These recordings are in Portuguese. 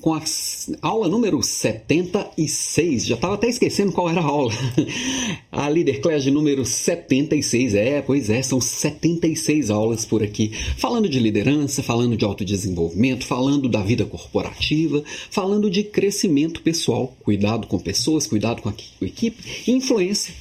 com a aula número 76. Já estava até esquecendo qual era a aula. A Leader Class número 76. É, pois é, são 76 aulas por aqui. Falando de liderança, falando de autodesenvolvimento, falando da vida corporativa, falando de crescimento pessoal. Cuidado com pessoas, cuidado com a equipe, influência.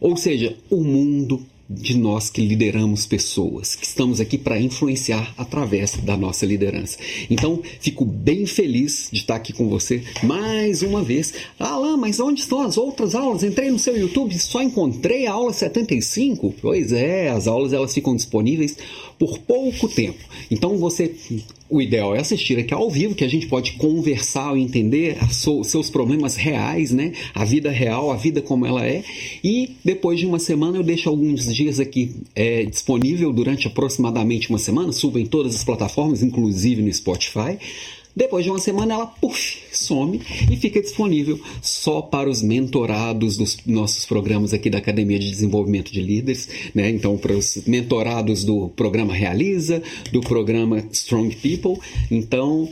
Ou seja, o mundo de nós que lideramos pessoas, que estamos aqui para influenciar através da nossa liderança. Então, fico bem feliz de estar aqui com você mais uma vez. Alan, mas onde estão as outras aulas? Entrei no seu YouTube e só encontrei a aula 75. Pois é, as aulas elas ficam disponíveis por pouco tempo. Então, você o ideal é assistir aqui ao vivo, que a gente pode conversar e entender os seus problemas reais, né? A vida real, a vida como ela é. E depois de uma semana eu deixo alguns dias aqui é, disponível durante aproximadamente uma semana, subo em todas as plataformas, inclusive no Spotify. Depois de uma semana, ela puff, some e fica disponível só para os mentorados dos nossos programas aqui da Academia de Desenvolvimento de Líderes, né? Então, para os mentorados do programa Realiza, do programa Strong People. Então,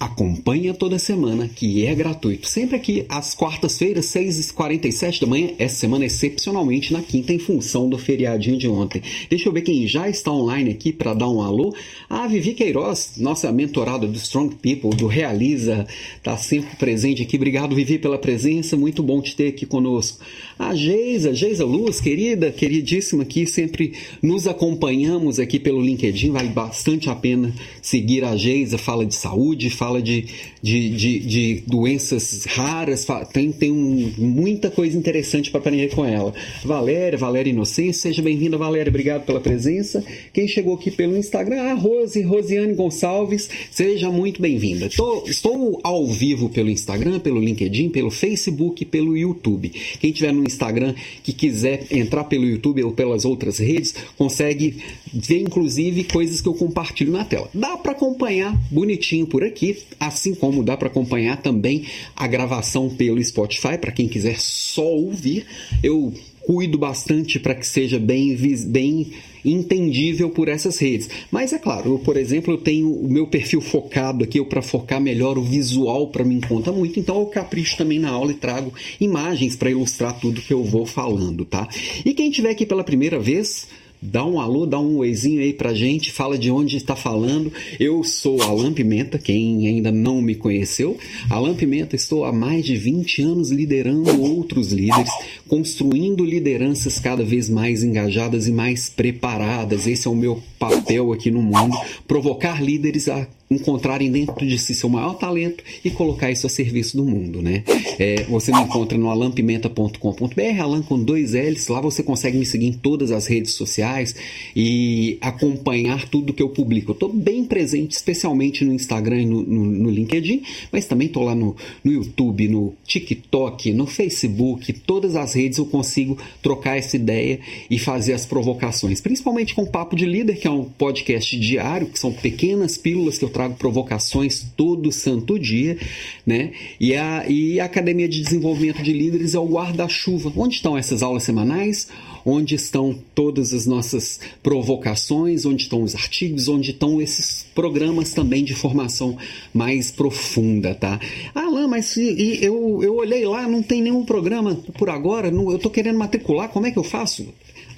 Acompanha toda semana, que é gratuito. Sempre aqui às quartas-feiras, 6h47 da manhã. Essa semana, excepcionalmente, na quinta, em função do feriadinho de ontem. Deixa eu ver quem já está online aqui para dar um alô. A Vivi Queiroz, nossa mentorada do Strong People, do Realiza, está sempre presente aqui. Obrigado, Vivi, pela presença. Muito bom te ter aqui conosco. A Geisa, Geisa Luz, querida, queridíssima aqui, sempre nos acompanhamos aqui pelo LinkedIn. Vale bastante a pena seguir a Geisa. Fala de saúde, fala de, de, de, de doenças raras, tem, tem um, muita coisa interessante para aprender com ela. Valéria, Valéria Inocência, seja bem-vinda, Valéria, obrigado pela presença. Quem chegou aqui pelo Instagram, a Rose, Rosiane Gonçalves, seja muito bem-vinda. Estou ao vivo pelo Instagram, pelo LinkedIn, pelo Facebook, pelo YouTube. Quem tiver no Instagram que quiser entrar pelo YouTube ou pelas outras redes, consegue ver inclusive coisas que eu compartilho na tela. Dá para acompanhar bonitinho por aqui, assim como dá para acompanhar também a gravação pelo Spotify, para quem quiser só ouvir. Eu cuido bastante para que seja bem, bem entendível por essas redes. Mas é claro, eu, por exemplo, eu tenho o meu perfil focado aqui, para focar melhor o visual para mim conta muito, então eu capricho também na aula e trago imagens para ilustrar tudo que eu vou falando, tá? E quem estiver aqui pela primeira vez, Dá um alô, dá um oizinho aí pra gente, fala de onde está falando. Eu sou Alan Pimenta, quem ainda não me conheceu. Alan Pimenta, estou há mais de 20 anos liderando outros líderes, construindo lideranças cada vez mais engajadas e mais preparadas. Esse é o meu papel aqui no mundo, provocar líderes a encontrarem dentro de si seu maior talento e colocar isso a serviço do mundo, né? É, você me encontra no alampimenta.com.br, Alan com dois L's, lá você consegue me seguir em todas as redes sociais e acompanhar tudo que eu publico. Eu estou bem presente, especialmente no Instagram e no, no, no LinkedIn, mas também estou lá no, no YouTube, no TikTok, no Facebook, todas as redes eu consigo trocar essa ideia e fazer as provocações, principalmente com o Papo de Líder, que é um podcast diário, que são pequenas pílulas que eu provocações todo santo dia, né? E a, e a Academia de Desenvolvimento de Líderes é o guarda-chuva. Onde estão essas aulas semanais? Onde estão todas as nossas provocações? Onde estão os artigos? Onde estão esses programas também de formação mais profunda, tá? Ah, Alain, mas e, eu, eu olhei lá, não tem nenhum programa por agora, não, eu estou querendo matricular, como é que eu faço?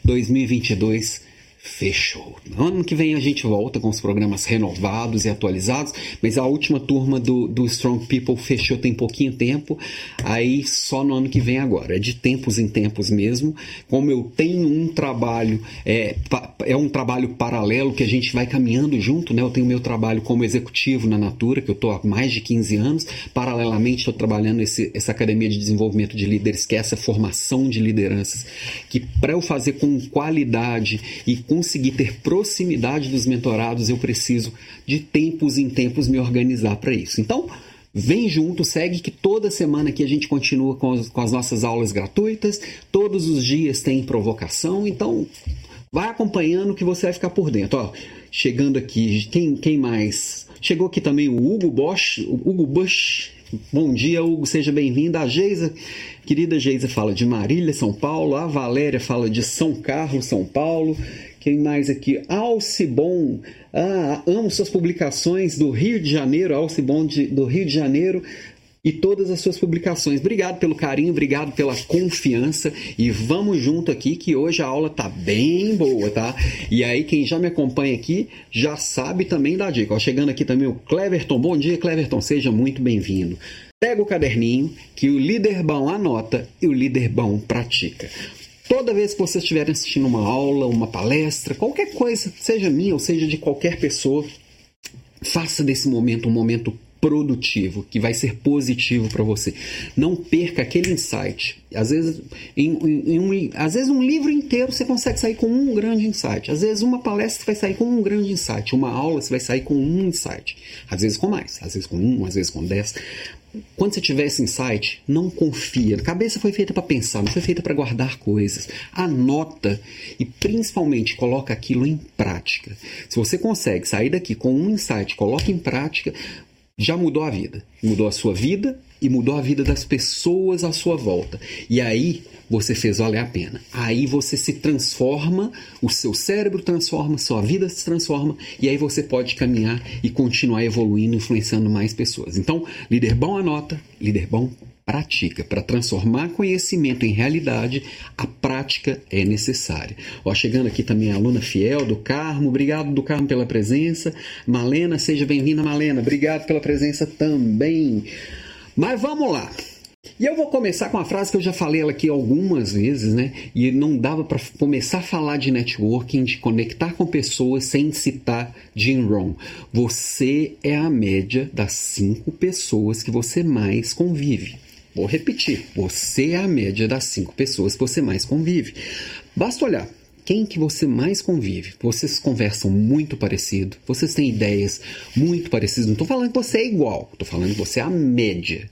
2022 Fechou. No ano que vem a gente volta com os programas renovados e atualizados, mas a última turma do, do Strong People fechou tem pouquinho tempo, aí só no ano que vem agora. É de tempos em tempos mesmo. Como eu tenho um trabalho, é, é um trabalho paralelo que a gente vai caminhando junto, né? Eu tenho meu trabalho como executivo na Natura, que eu estou há mais de 15 anos. Paralelamente, estou trabalhando esse, essa academia de desenvolvimento de líderes, que é essa formação de lideranças, que para eu fazer com qualidade e conseguir ter proximidade dos mentorados, eu preciso de tempos em tempos me organizar para isso. Então, Vem junto, segue que toda semana aqui a gente continua com as, com as, nossas aulas gratuitas. Todos os dias tem provocação, então vai acompanhando que você vai ficar por dentro. Ó, chegando aqui, quem, quem mais? Chegou aqui também o Hugo Bosch, o Hugo Bush. Bom dia, Hugo, seja bem-vindo. A Geisa Querida Geisa fala de Marília, São Paulo. A Valéria fala de São Carlos, São Paulo. Quem mais aqui? Alcibon. Ah, amo suas publicações do Rio de Janeiro. Alcibon de, do Rio de Janeiro e todas as suas publicações. Obrigado pelo carinho, obrigado pela confiança e vamos junto aqui que hoje a aula tá bem boa, tá? E aí quem já me acompanha aqui já sabe também da dica. Ó, chegando aqui também o Cleverton. Bom dia, Cleverton, seja muito bem-vindo. Pega o caderninho que o líder bom anota e o líder bom pratica. Toda vez que vocês estiverem assistindo uma aula, uma palestra, qualquer coisa, seja minha ou seja de qualquer pessoa, faça desse momento um momento produtivo, que vai ser positivo para você. Não perca aquele insight. Às vezes, em, em, em um, às vezes, um livro inteiro você consegue sair com um grande insight. Às vezes, uma palestra vai sair com um grande insight. Uma aula você vai sair com um insight. Às vezes, com mais. Às vezes, com um, às vezes, com dez. Quando você tiver esse insight, não confia. A cabeça foi feita para pensar, não foi feita para guardar coisas. Anota e principalmente coloca aquilo em prática. Se você consegue sair daqui com um insight, coloca em prática, já mudou a vida. Mudou a sua vida e mudou a vida das pessoas à sua volta. E aí você fez valer a pena. Aí você se transforma, o seu cérebro transforma, sua vida se transforma e aí você pode caminhar e continuar evoluindo, influenciando mais pessoas. Então, líder bom anota, líder bom pratica. Para transformar conhecimento em realidade, a prática é necessária. Ó, chegando aqui também a aluna fiel do Carmo, obrigado do Carmo pela presença. Malena, seja bem-vinda, Malena, obrigado pela presença também. Mas vamos lá. E eu vou começar com uma frase que eu já falei ela aqui algumas vezes, né? E não dava para começar a falar de networking, de conectar com pessoas sem citar Jim Rohn. Você é a média das cinco pessoas que você mais convive. Vou repetir, você é a média das cinco pessoas que você mais convive. Basta olhar quem que você mais convive. Vocês conversam muito parecido, vocês têm ideias muito parecidas. Não estou falando que você é igual, estou falando que você é a média.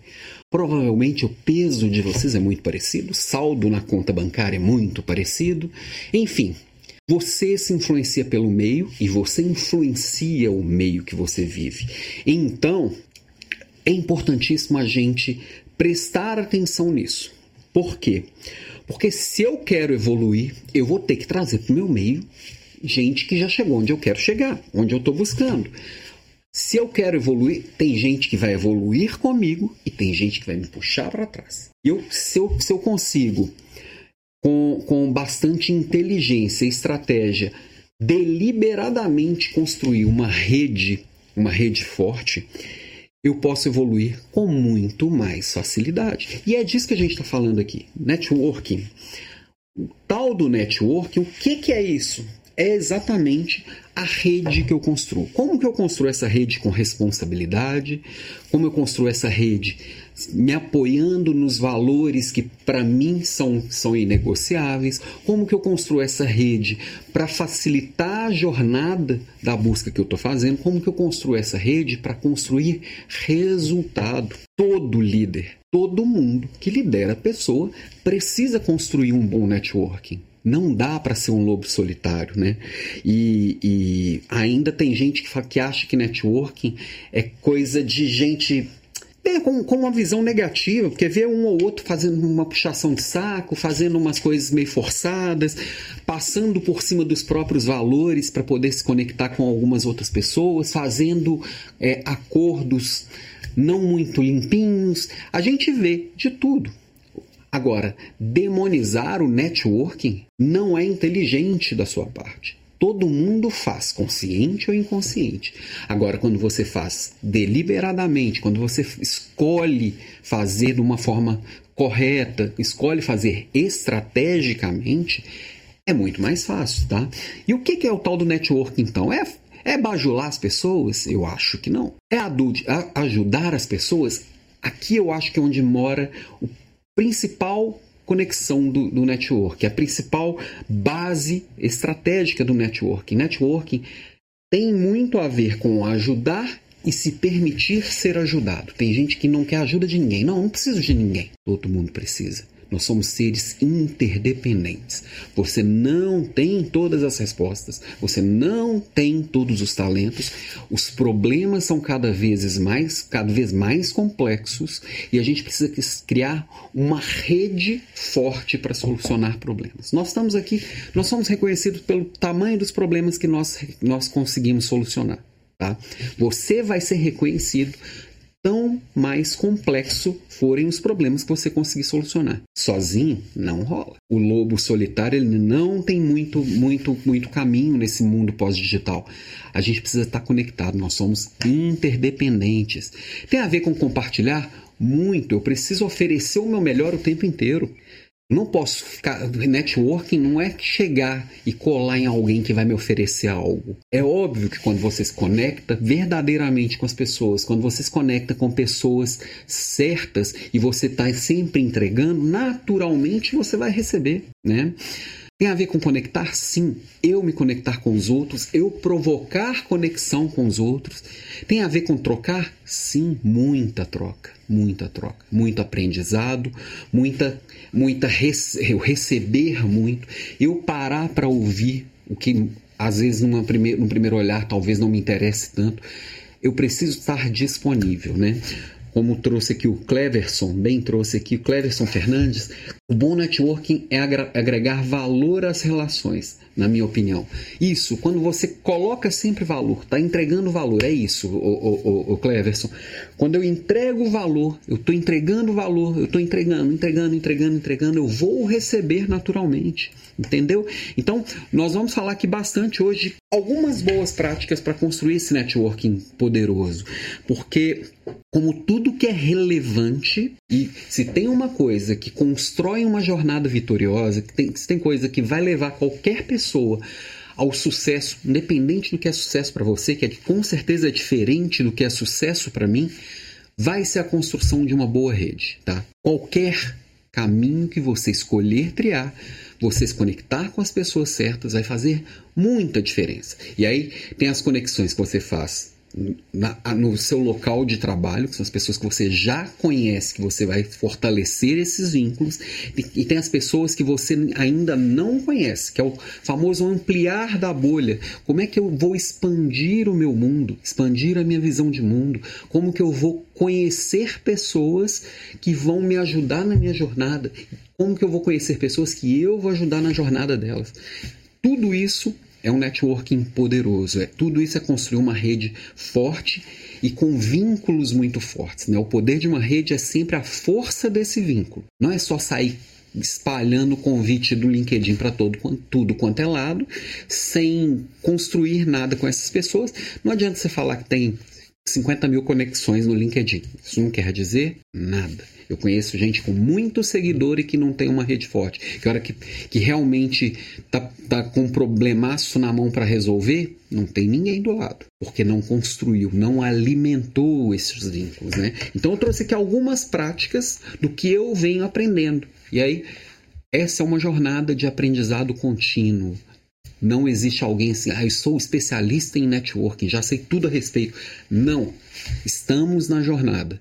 Provavelmente o peso de vocês é muito parecido, o saldo na conta bancária é muito parecido. Enfim, você se influencia pelo meio e você influencia o meio que você vive. Então, é importantíssimo a gente prestar atenção nisso. Por quê? Porque se eu quero evoluir, eu vou ter que trazer para o meu meio gente que já chegou onde eu quero chegar, onde eu estou buscando. Se eu quero evoluir, tem gente que vai evoluir comigo e tem gente que vai me puxar para trás. Eu, se, eu, se eu consigo, com, com bastante inteligência e estratégia, deliberadamente construir uma rede, uma rede forte, eu posso evoluir com muito mais facilidade. E é disso que a gente está falando aqui: networking. O tal do networking, o que, que é isso? É exatamente a rede que eu construo. Como que eu construo essa rede com responsabilidade? Como eu construo essa rede me apoiando nos valores que para mim são, são inegociáveis? Como que eu construo essa rede para facilitar a jornada da busca que eu estou fazendo? Como que eu construo essa rede para construir resultado? Todo líder, todo mundo que lidera a pessoa precisa construir um bom networking não dá para ser um lobo solitário, né? E, e ainda tem gente que, que, acha que networking é coisa de gente é, com, com, uma visão negativa, porque vê um ou outro fazendo uma puxação de saco, fazendo umas coisas meio forçadas, passando por cima dos próprios valores para poder se conectar com algumas outras pessoas, fazendo é, acordos não muito limpinhos. A gente vê de tudo. Agora, demonizar o networking não é inteligente da sua parte. Todo mundo faz, consciente ou inconsciente. Agora, quando você faz deliberadamente, quando você escolhe fazer de uma forma correta, escolhe fazer estrategicamente, é muito mais fácil, tá? E o que é o tal do network, então? É, é bajular as pessoas? Eu acho que não. É ajudar as pessoas? Aqui eu acho que é onde mora o principal conexão do, do network, a principal base estratégica do networking. Networking tem muito a ver com ajudar e se permitir ser ajudado. Tem gente que não quer ajuda de ninguém. Não, não preciso de ninguém. Todo mundo precisa. Nós somos seres interdependentes. Você não tem todas as respostas, você não tem todos os talentos. Os problemas são cada vez mais, cada vez mais complexos e a gente precisa criar uma rede forte para solucionar problemas. Nós estamos aqui, nós somos reconhecidos pelo tamanho dos problemas que nós, nós conseguimos solucionar. Tá? Você vai ser reconhecido tão mais complexo forem os problemas que você conseguir solucionar. Sozinho não rola. O lobo solitário ele não tem muito, muito, muito caminho nesse mundo pós-digital. A gente precisa estar conectado. Nós somos interdependentes. Tem a ver com compartilhar muito. Eu preciso oferecer o meu melhor o tempo inteiro. Não posso ficar. Networking não é chegar e colar em alguém que vai me oferecer algo. É óbvio que quando você se conecta verdadeiramente com as pessoas, quando você se conecta com pessoas certas e você está sempre entregando, naturalmente você vai receber, né? Tem a ver com conectar? Sim. Eu me conectar com os outros, eu provocar conexão com os outros. Tem a ver com trocar? Sim, muita troca, muita troca, muito aprendizado, muita, muita eu receber muito, eu parar para ouvir o que às vezes numa primeir, num primeiro olhar talvez não me interesse tanto. Eu preciso estar disponível, né? como trouxe aqui o Cleverson, bem trouxe aqui o Cleverson Fernandes, o bom networking é agregar valor às relações, na minha opinião. Isso, quando você coloca sempre valor, está entregando valor, é isso, o, o, o, o Cleverson. Quando eu entrego valor, eu estou entregando valor, eu estou entregando, entregando, entregando, entregando, eu vou receber naturalmente. Entendeu? Então, nós vamos falar aqui bastante hoje algumas boas práticas para construir esse networking poderoso. Porque, como tudo que é relevante, e se tem uma coisa que constrói uma jornada vitoriosa, que tem, se tem coisa que vai levar qualquer pessoa ao sucesso, independente do que é sucesso para você, que é, com certeza é diferente do que é sucesso para mim, vai ser a construção de uma boa rede, tá? Qualquer caminho que você escolher triar você se conectar com as pessoas certas vai fazer muita diferença. E aí tem as conexões que você faz na, no seu local de trabalho, que são as pessoas que você já conhece, que você vai fortalecer esses vínculos, e, e, tem as pessoas que você ainda não conhece, que é o famoso ampliar da bolha. Como é que eu vou expandir o meu mundo, expandir a minha visão de mundo? Como que eu vou conhecer pessoas que vão me ajudar na minha jornada? Como que eu vou conhecer pessoas que eu vou ajudar na jornada delas? Tudo isso é um networking poderoso. É, tudo isso é construir uma rede forte e com vínculos muito fortes. Né? O poder de uma rede é sempre a força desse vínculo. Não é só sair espalhando o convite do LinkedIn para todo tudo quanto é lado, sem construir nada com essas pessoas. Não adianta você falar que tem 50 mil conexões no LinkedIn. Isso não quer dizer nada. Eu conheço gente com muito seguidor e que não tem uma rede forte. Que hora que, que realmente tá, tá com um problemaço na mão para resolver, não tem ninguém do lado. Porque não construiu, não alimentou esses vínculos. Né? Então eu trouxe aqui algumas práticas do que eu venho aprendendo. E aí, essa é uma jornada de aprendizado contínuo. Não existe alguém assim, ah, eu sou especialista em networking, já sei tudo a respeito. Não. Estamos na jornada.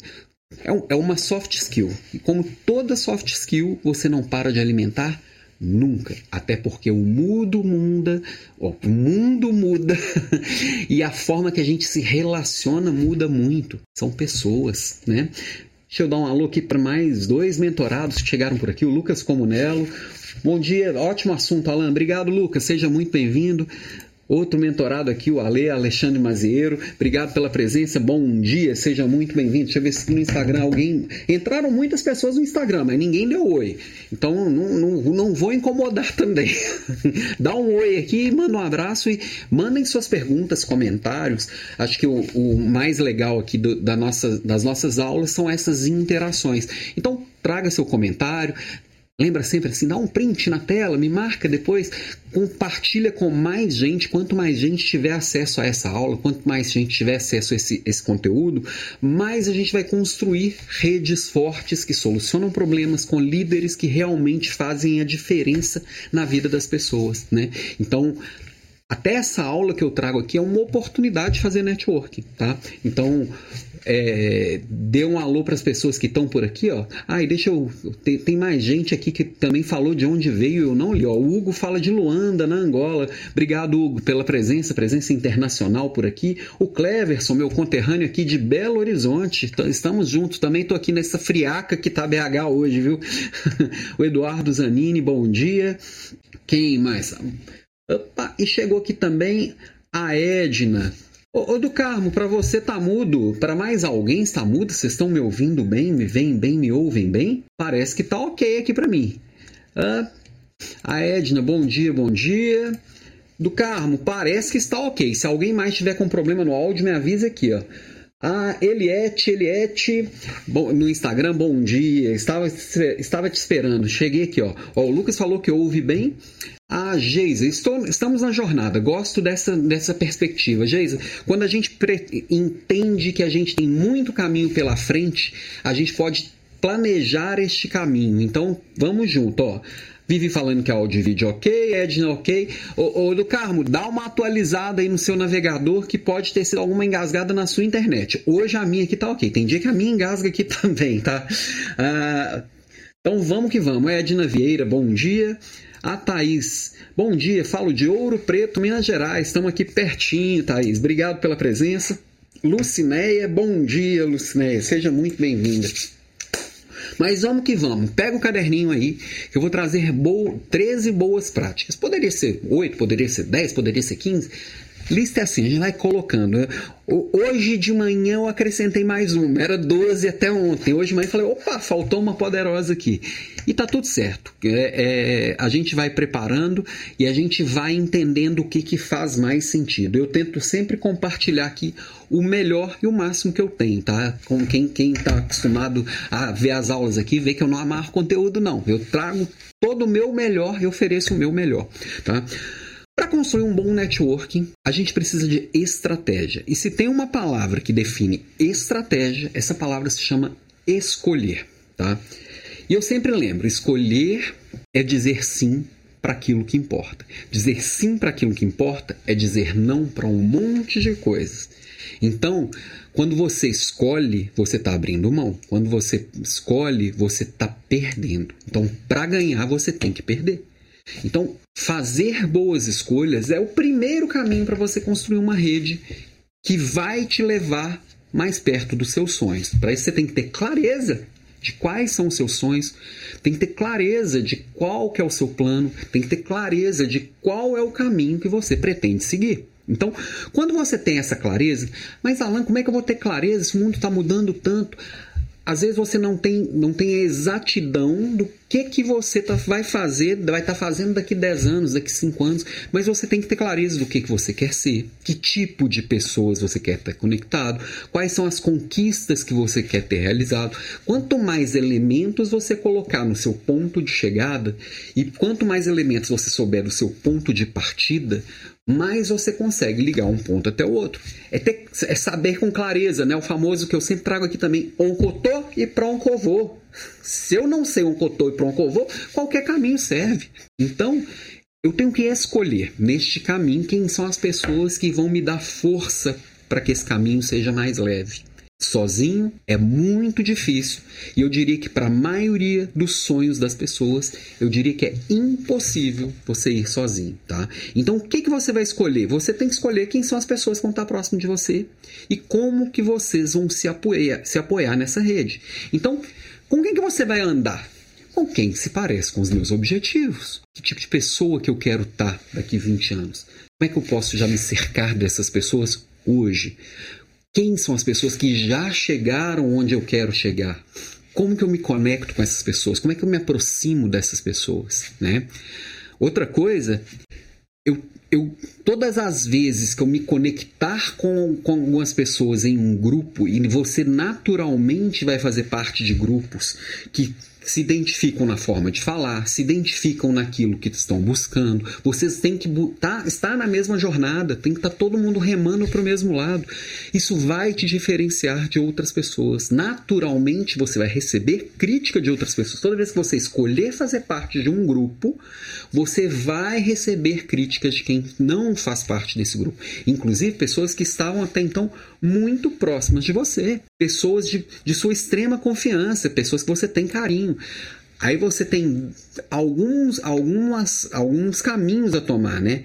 É, um, é uma soft skill. E como toda soft skill, você não para de alimentar nunca. Até porque o mundo muda, ó, o mundo muda e a forma que a gente se relaciona muda muito. São pessoas, né? Deixa eu dar um alô aqui para mais dois mentorados que chegaram por aqui, o Lucas Comunello. Bom dia, ótimo assunto, Alan. Obrigado, Lucas. Seja muito bem-vindo. Outro mentorado aqui, o Ale Alexandre Mazieiro. Obrigado pela presença, bom dia, seja muito bem-vindo. Deixa eu ver se no Instagram alguém. Entraram muitas pessoas no Instagram, mas ninguém deu oi. Então não, não, não vou incomodar também. Dá um oi aqui, manda um abraço e mandem suas perguntas, comentários. Acho que o, o mais legal aqui do, da nossa, das nossas aulas são essas interações. Então, traga seu comentário, Lembra sempre assim, dá um print na tela, me marca depois, compartilha com mais gente. Quanto mais gente tiver acesso a essa aula, quanto mais gente tiver acesso a esse, esse conteúdo, mais a gente vai construir redes fortes que solucionam problemas com líderes que realmente fazem a diferença na vida das pessoas. Né? Então, até essa aula que eu trago aqui é uma oportunidade de fazer networking, tá? Então, é, dê um alô para as pessoas que estão por aqui, ó. E deixa eu. Tem, tem, mais gente aqui que também falou de onde veio, eu não li, ó. O Hugo fala de Luanda, na Angola. Obrigado, Hugo, pela presença, presença internacional por aqui. O Cleverson, meu conterrâneo aqui de Belo Horizonte. Estamos juntos também, tô aqui nessa friaca que tá BH hoje, viu? o Eduardo Zanini, bom dia. Quem mais? Opa, e chegou aqui também a Edna. Ô, ô do Carmo, para você tá mudo? Para mais alguém está mudo? Vocês estão me ouvindo bem? Me veem bem? Me ouvem bem? Parece que tá ok aqui para mim. Ah, a Edna, bom dia, bom dia. Do Carmo, parece que está ok. Se alguém mais tiver com problema no áudio, me avisa aqui, ó. Ah, Eliette, Eliette, bom, no Instagram, bom dia, estava, estava te esperando, cheguei aqui, ó. ó o Lucas falou que ouve bem. Ah, Geisa, estou, estamos na jornada, gosto dessa, dessa perspectiva. Geisa, quando a gente entende que a gente tem muito caminho pela frente, a gente pode planejar este caminho. Então, vamos junto, ó. Vive falando que é áudio e vídeo ok, Edna ok. Ô, ô, do Carmo, dá uma atualizada aí no seu navegador que pode ter sido alguma engasgada na sua internet. Hoje a minha aqui tá ok. Tem dia que a minha engasga aqui também, tá? Ah, então vamos que vamos. Edna Vieira, bom dia. A Thaís, bom dia. Falo de Ouro Preto, Minas Gerais. Estamos aqui pertinho, Thaís. Obrigado pela presença. Lucinéia, bom dia, Lucinéia. Seja muito bem-vinda. Mas vamos que vamos. Pega o caderninho aí, que eu vou trazer bo 13 boas práticas. Poderia ser 8, poderia ser 10, poderia ser 15. Lista é assim, a gente vai colocando. Hoje de manhã eu acrescentei mais uma, era 12 até ontem. Hoje de manhã eu falei, opa, faltou uma poderosa aqui. E tá tudo certo. É, é, a gente vai preparando e a gente vai entendendo o que, que faz mais sentido. Eu tento sempre compartilhar aqui o melhor e o máximo que eu tenho, tá? Com quem, quem tá acostumado a ver as aulas aqui, vê que eu não amarro conteúdo, não. Eu trago todo o meu melhor e ofereço o meu melhor, tá? Para construir um bom networking, a gente precisa de estratégia. E se tem uma palavra que define estratégia, essa palavra se chama escolher, tá? E eu sempre lembro, escolher é dizer sim para aquilo que importa. Dizer sim para aquilo que importa é dizer não para um monte de coisas. Então, quando você escolhe, você está abrindo mão. Quando você escolhe, você está perdendo. Então, para ganhar, você tem que perder. Então, fazer boas escolhas é o primeiro caminho para você construir uma rede que vai te levar mais perto dos seus sonhos. Para isso, você tem que ter clareza de quais são os seus sonhos, tem que ter clareza de qual que é o seu plano, tem que ter clareza de qual é o caminho que você pretende seguir. Então, quando você tem essa clareza, mas Alan, como é que eu vou ter clareza se o mundo está mudando tanto? Às vezes você não tem, não tem a exatidão do que que você tá, vai fazer, vai estar tá fazendo daqui 10 anos, daqui 5 anos, mas você tem que ter clareza do que, que você quer ser, que tipo de pessoas você quer estar conectado, quais são as conquistas que você quer ter realizado. Quanto mais elementos você colocar no seu ponto de chegada e quanto mais elementos você souber do seu ponto de partida, mais você consegue ligar um ponto até o outro. É, ter, é saber com clareza, né? O famoso que eu sempre trago aqui também, oncotô e proncovô. Se eu não sei oncotô e proncovô, qualquer caminho serve. Então, eu tenho que escolher neste caminho quem são as pessoas que vão me dar força para que esse caminho seja mais leve sozinho é muito difícil. E eu diria que para a maioria dos sonhos das pessoas eu diria que é impossível você ir sozinho tá? Então o que, que você vai escolher? Você tem que escolher quem são as pessoas que vão estar próximo de você e como que vocês vão se apoiar se apoiar nessa rede. Então com quem que você vai andar? Com quem se parece com os meus objetivos. Que tipo de pessoa que eu quero estar daqui 20 anos? Como é que eu posso já me cercar dessas pessoas hoje quem são as pessoas que já chegaram onde eu quero chegar? Como que eu me conecto com essas pessoas? Como é que eu me aproximo dessas pessoas, né? Outra coisa, eu, eu todas as vezes que eu me conectar com, com algumas pessoas em um grupo e você naturalmente vai fazer parte de grupos que se identificam na forma de falar, se identificam naquilo que estão buscando. Vocês têm que tá, estar na mesma jornada, tem que estar tá todo mundo remando para o mesmo lado. Isso vai te diferenciar de outras pessoas. Naturalmente você vai receber crítica de outras pessoas. Toda vez que você escolher fazer parte de um grupo, você vai receber críticas de quem não faz parte desse grupo. Inclusive pessoas que estavam até então muito próximas de você, pessoas de, de sua extrema confiança, pessoas que você tem carinho. Aí você tem alguns, algumas, alguns caminhos a tomar, né?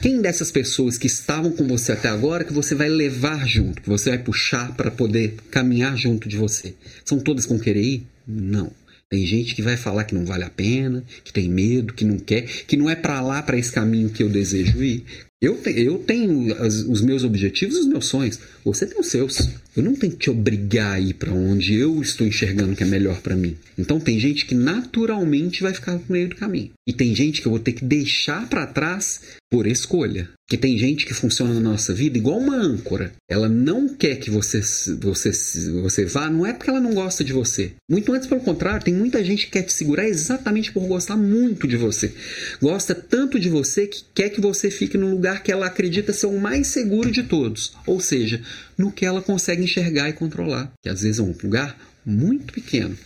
Quem dessas pessoas que estavam com você até agora que você vai levar junto, que você vai puxar para poder caminhar junto de você? São todas com querer ir? Não. Tem gente que vai falar que não vale a pena, que tem medo, que não quer, que não é para lá, para esse caminho que eu desejo ir. Eu, te, eu tenho as, os meus objetivos e os meus sonhos. Você tem os seus. Eu não tenho que te obrigar a ir para onde eu estou enxergando que é melhor para mim. Então tem gente que naturalmente vai ficar no meio do caminho. E tem gente que eu vou ter que deixar para trás por escolha. Que tem gente que funciona na nossa vida igual uma âncora. Ela não quer que você, você, você vá, não é porque ela não gosta de você. Muito antes, pelo contrário, tem muita gente que quer te segurar exatamente por gostar muito de você. Gosta tanto de você que quer que você fique no lugar que ela acredita ser o mais seguro de todos. Ou seja, no que ela consegue enxergar e controlar. Que às vezes é um lugar muito pequeno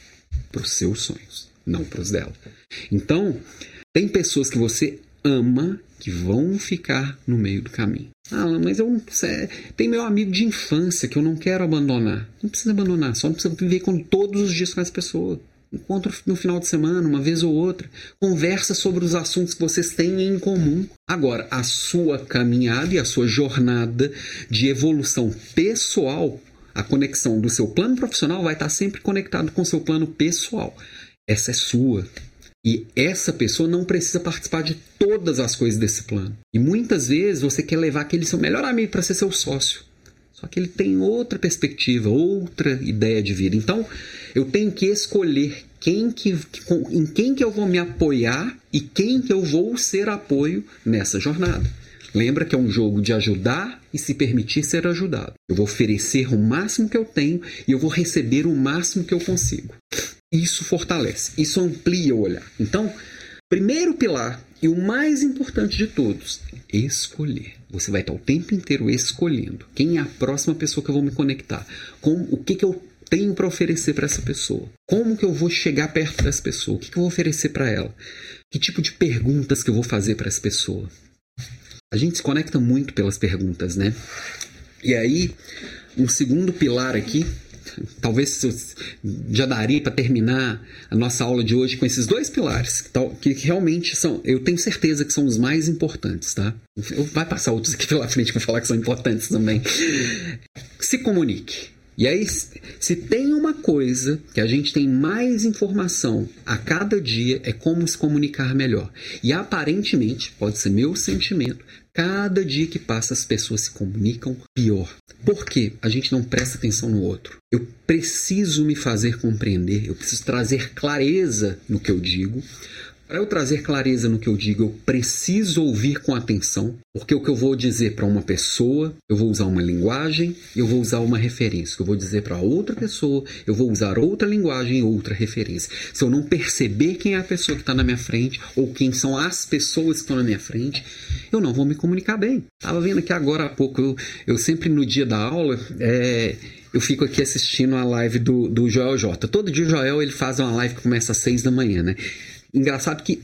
para os seus sonhos, não para os dela. Então, tem pessoas que você ama que vão ficar no meio do caminho. Ah, mas eu tem meu amigo de infância que eu não quero abandonar. Não precisa abandonar, só não precisa viver com todos os dias com essa pessoa. Encontra no final de semana, uma vez ou outra. Conversa sobre os assuntos que vocês têm em comum. Agora, a sua caminhada e a sua jornada de evolução pessoal, a conexão do seu plano profissional vai estar sempre conectado com o seu plano pessoal. Essa é sua. E essa pessoa não precisa participar de todas as coisas desse plano. E muitas vezes você quer levar aquele seu melhor amigo para ser seu sócio. Só que ele tem outra perspectiva, outra ideia de vida. Então, eu tenho que escolher quem que, em quem que eu vou me apoiar e quem que eu vou ser apoio nessa jornada. Lembra que é um jogo de ajudar e se permitir ser ajudado. Eu vou oferecer o máximo que eu tenho e eu vou receber o máximo que eu consigo. Isso fortalece, isso amplia o olhar. Então, primeiro pilar e o mais importante de todos, escolher. Você vai estar o tempo inteiro escolhendo quem é a próxima pessoa que eu vou me conectar, com o que, que eu tenho para oferecer para essa pessoa, como que eu vou chegar perto dessa pessoa, o que, que eu vou oferecer para ela, que tipo de perguntas que eu vou fazer para essa pessoa. A gente se conecta muito pelas perguntas, né? E aí, um segundo pilar aqui talvez já daria para terminar a nossa aula de hoje com esses dois pilares, que, realmente são, eu tenho certeza que são os mais importantes, tá? Vai passar outros aqui pela frente que vou falar que são importantes também. Se comunique. E aí, se tem uma coisa que a gente tem mais informação a cada dia, é como se comunicar melhor. E aparentemente, pode ser meu sentimento, cada dia que passa as pessoas se comunicam pior. Por quê? A gente não presta atenção no outro. Eu preciso me fazer compreender, eu preciso trazer clareza no que eu digo, para eu trazer clareza no que eu digo, eu preciso ouvir com atenção, porque o que eu vou dizer para uma pessoa, eu vou usar uma linguagem, eu vou usar uma referência. O que eu vou dizer para outra pessoa, eu vou usar outra linguagem outra referência. Se eu não perceber quem é a pessoa que está na minha frente, ou quem são as pessoas que estão na minha frente, eu não vou me comunicar bem. Estava vendo aqui agora há pouco, eu, eu sempre no dia da aula, é, eu fico aqui assistindo a live do, do Joel J. Todo dia o Joel ele faz uma live que começa às seis da manhã, né? Engraçado que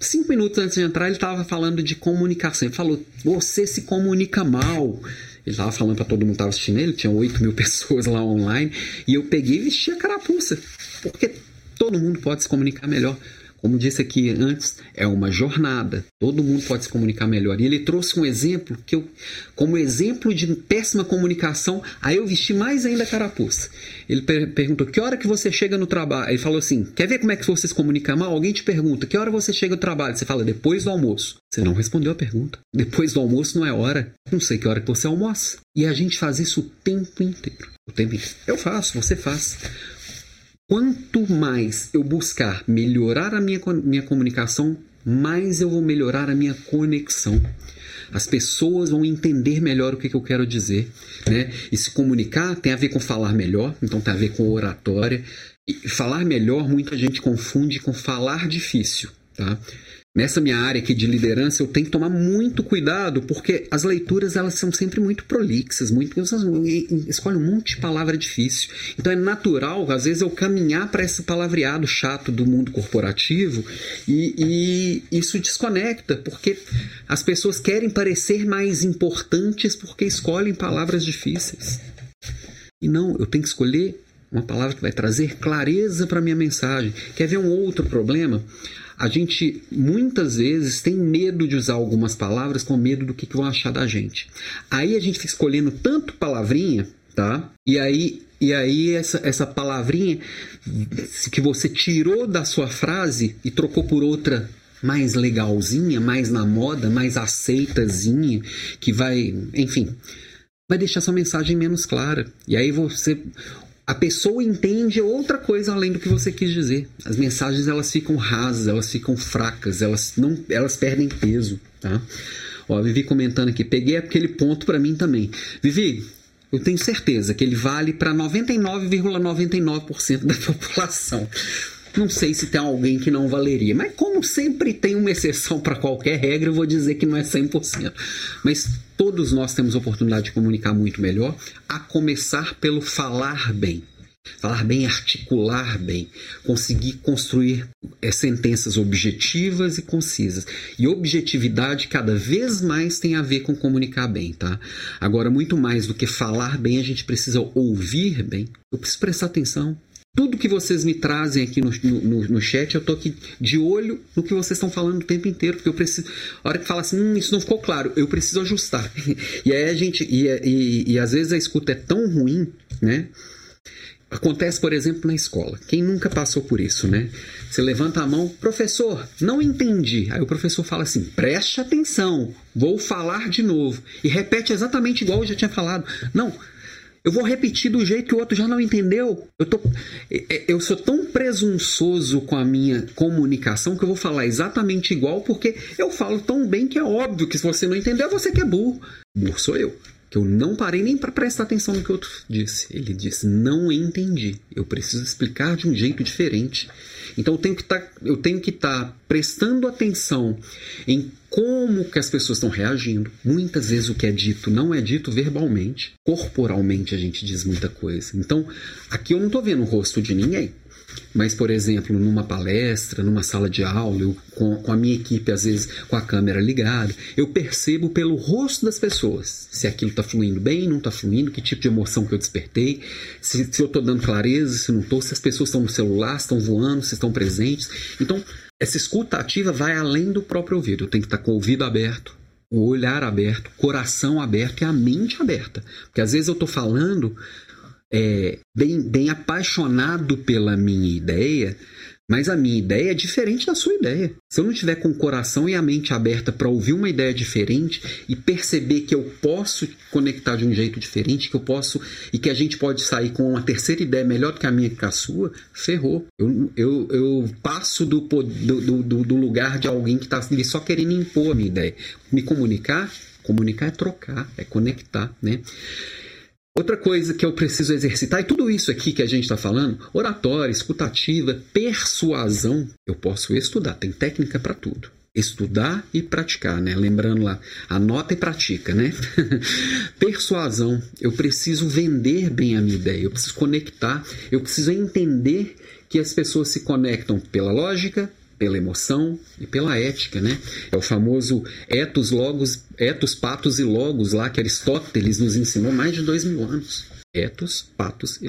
cinco minutos antes de entrar ele estava falando de comunicação. Ele falou: você se comunica mal. Ele estava falando para todo mundo que estava assistindo ele, tinha 8 mil pessoas lá online. E eu peguei e vesti a carapuça. Porque todo mundo pode se comunicar melhor. Como disse aqui antes, é uma jornada. Todo mundo pode se comunicar melhor. E ele trouxe um exemplo que eu, como exemplo de péssima comunicação, aí eu vesti mais ainda a carapuça. Ele per perguntou: "Que hora que você chega no trabalho?" Ele falou assim: "Quer ver como é que você se comunica mal? Alguém te pergunta: "Que hora você chega no trabalho?" Você fala: "Depois do almoço." Você não respondeu a pergunta. Depois do almoço não é hora. Não sei que hora que você almoça. E a gente faz isso o tempo inteiro. O tempo inteiro. Eu faço, você faz. Quanto mais eu buscar melhorar a minha, minha comunicação, mais eu vou melhorar a minha conexão. As pessoas vão entender melhor o que, que eu quero dizer. Né? E se comunicar tem a ver com falar melhor, então tem a ver com oratória. E falar melhor, muita gente confunde com falar difícil. Tá? Nessa minha área aqui de liderança, eu tenho que tomar muito cuidado, porque as leituras elas são sempre muito prolixas, muito escolhe um monte de palavra difícil. Então é natural, às vezes, eu caminhar para esse palavreado chato do mundo corporativo e, e isso desconecta, porque as pessoas querem parecer mais importantes porque escolhem palavras difíceis. E não, eu tenho que escolher uma palavra que vai trazer clareza para minha mensagem. Quer ver um outro problema? A gente muitas vezes tem medo de usar algumas palavras com medo do que, que vão achar da gente. Aí a gente fica escolhendo tanto palavrinha, tá? E aí, e aí essa, essa palavrinha que você tirou da sua frase e trocou por outra mais legalzinha, mais na moda, mais aceitazinha, que vai, enfim, vai deixar sua mensagem menos clara. E aí você a pessoa entende outra coisa além do que você quis dizer. As mensagens elas ficam rasas, elas ficam fracas, elas não, elas perdem peso, tá? Ó, Vivi comentando aqui, peguei aquele ponto para mim também. Vivi, eu tenho certeza que ele vale para 99,99% ,99 da população. Não sei se tem alguém que não valeria, mas como sempre tem uma exceção para qualquer regra, eu vou dizer que não é 100%. Mas todos nós temos oportunidade de comunicar muito melhor, a começar pelo falar bem. Falar bem, articular bem, conseguir construir é, sentenças objetivas e concisas. E objetividade cada vez mais tem a ver com comunicar bem, tá? Agora, muito mais do que falar bem, a gente precisa ouvir bem. Eu preciso prestar atenção, tudo que vocês me trazem aqui no, no, no chat, eu tô aqui de olho no que vocês estão falando o tempo inteiro, porque eu preciso. A hora que fala assim, hum, isso não ficou claro, eu preciso ajustar. e aí a gente. E, e, e às vezes a escuta é tão ruim, né? Acontece, por exemplo, na escola. Quem nunca passou por isso, né? Você levanta a mão, professor, não entendi. Aí o professor fala assim: preste atenção, vou falar de novo. E repete exatamente igual eu já tinha falado. Não, eu vou repetir do jeito que o outro já não entendeu. Eu, tô, é, é, eu sou tão presunçoso com a minha comunicação que eu vou falar exatamente igual porque eu falo tão bem que é óbvio que se você não entendeu, você que é burro. Burro sou eu. Que eu não parei nem para prestar atenção no que o outro disse. Ele disse: Não entendi. Eu preciso explicar de um jeito diferente. Então eu tenho que tá, estar tá prestando atenção em como que as pessoas estão reagindo. Muitas vezes o que é dito não é dito verbalmente, corporalmente a gente diz muita coisa. Então, aqui eu não estou vendo o rosto de ninguém. Mas, por exemplo, numa palestra, numa sala de aula, eu, com, com, a minha equipe, às vezes com a câmera ligada, eu percebo pelo rosto das pessoas se aquilo está fluindo bem, não está fluindo, que tipo de emoção que eu despertei, se, se eu estou dando clareza, se não estou, se as pessoas estão no celular, estão voando, se estão presentes. Então, essa escuta ativa vai além do próprio ouvido. Eu tenho que estar tá com o ouvido aberto, o olhar aberto, coração aberto e a mente aberta. Porque às vezes eu estou falando é, bem, bem apaixonado pela minha ideia, mas a minha ideia é diferente da sua ideia. Se eu não tiver com o coração e a mente aberta para ouvir uma ideia diferente e perceber que eu posso conectar de um jeito diferente, que eu posso e que a gente pode sair com uma terceira ideia melhor do que a minha que a sua, ferrou. Eu, eu, eu passo do, do, do, do lugar de alguém que está só querendo impor a minha ideia. Me comunicar, comunicar é trocar, é conectar, né? Outra coisa que eu preciso exercitar, e tudo isso aqui que a gente está falando, oratória, escutativa, persuasão, eu posso estudar, tem técnica para tudo. Estudar e praticar, né? Lembrando lá, anota e pratica, né? persuasão, eu preciso vender bem a minha ideia, eu preciso conectar, eu preciso entender que as pessoas se conectam pela lógica, pela emoção e pela ética, né? É o famoso etos, logos, etos, patos e logos lá que Aristóteles nos ensinou mais de dois mil anos etos, patos e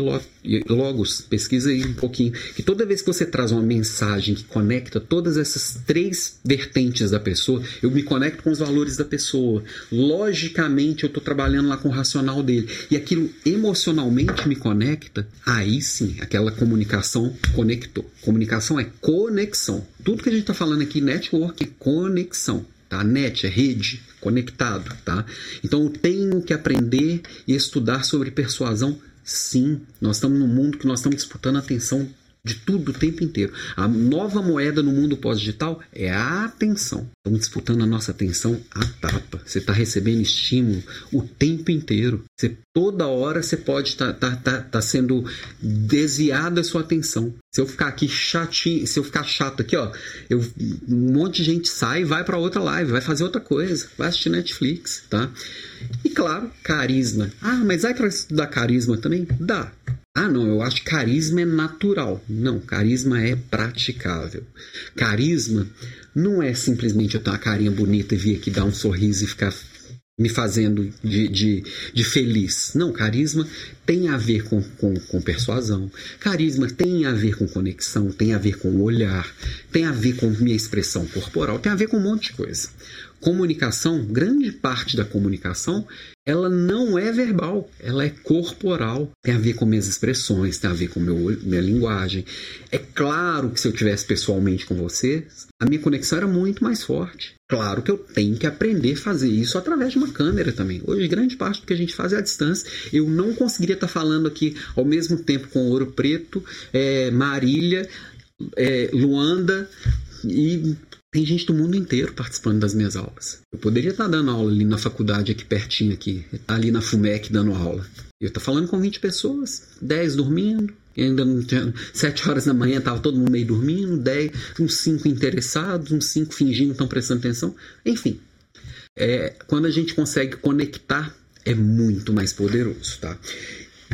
logos. Pesquisa aí um pouquinho. Que toda vez que você traz uma mensagem que conecta todas essas três vertentes da pessoa, eu me conecto com os valores da pessoa. Logicamente, eu estou trabalhando lá com o racional dele. E aquilo emocionalmente me conecta, aí sim, aquela comunicação conectou. Comunicação é conexão. Tudo que a gente está falando aqui, network, é conexão. Tá? Net é rede, conectado, tá? Então eu tenho que aprender e estudar sobre persuasão, sim. Nós estamos num mundo que nós estamos disputando a atenção de tudo o tempo inteiro. A nova moeda no mundo pós-digital é a atenção. Estamos disputando a nossa atenção à tapa. Você está recebendo estímulo o tempo inteiro. Você, toda hora você pode estar tá, tá, tá, tá sendo desviada a sua atenção. Se eu ficar aqui chatinho, se eu ficar chato aqui, ó, eu, um monte de gente sai e vai para outra live, vai fazer outra coisa, vai assistir Netflix, tá? E claro, carisma. Ah, mas vai para estudar carisma também? Dá. Ah, não, eu acho que carisma é natural. Não, carisma é praticável. Carisma não é simplesmente eu ter uma carinha bonita e vir aqui dar um sorriso e ficar me fazendo de, de, de, feliz. Não, carisma tem a ver com, com, com, persuasão, carisma tem a ver com conexão, tem a ver com olhar, tem a ver com minha expressão corporal, tem a ver com um monte de coisa. Comunicação, grande parte da comunicação ela não é verbal, ela é corporal. Tem a ver com minhas expressões, tem a ver com meu, minha linguagem. É claro que se eu tivesse pessoalmente com você, a minha conexão era muito mais forte. Claro que eu tenho que aprender a fazer isso através de uma câmera também. Hoje, grande parte do que a gente faz é à distância. Eu não conseguiria estar falando aqui ao mesmo tempo com Ouro Preto, é, Marília, é, Luanda e tem gente do mundo inteiro participando das minhas aulas. Eu poderia estar dando aula ali na faculdade, aqui pertinho, aqui, ali na FUMEC dando aula. Eu estou falando com 20 pessoas, 10 dormindo, ainda não tinha, 7 horas da manhã estava todo mundo meio dormindo, 10, uns 5 interessados, uns 5 fingindo que estão prestando atenção. Enfim, é, quando a gente consegue conectar, é muito mais poderoso, tá?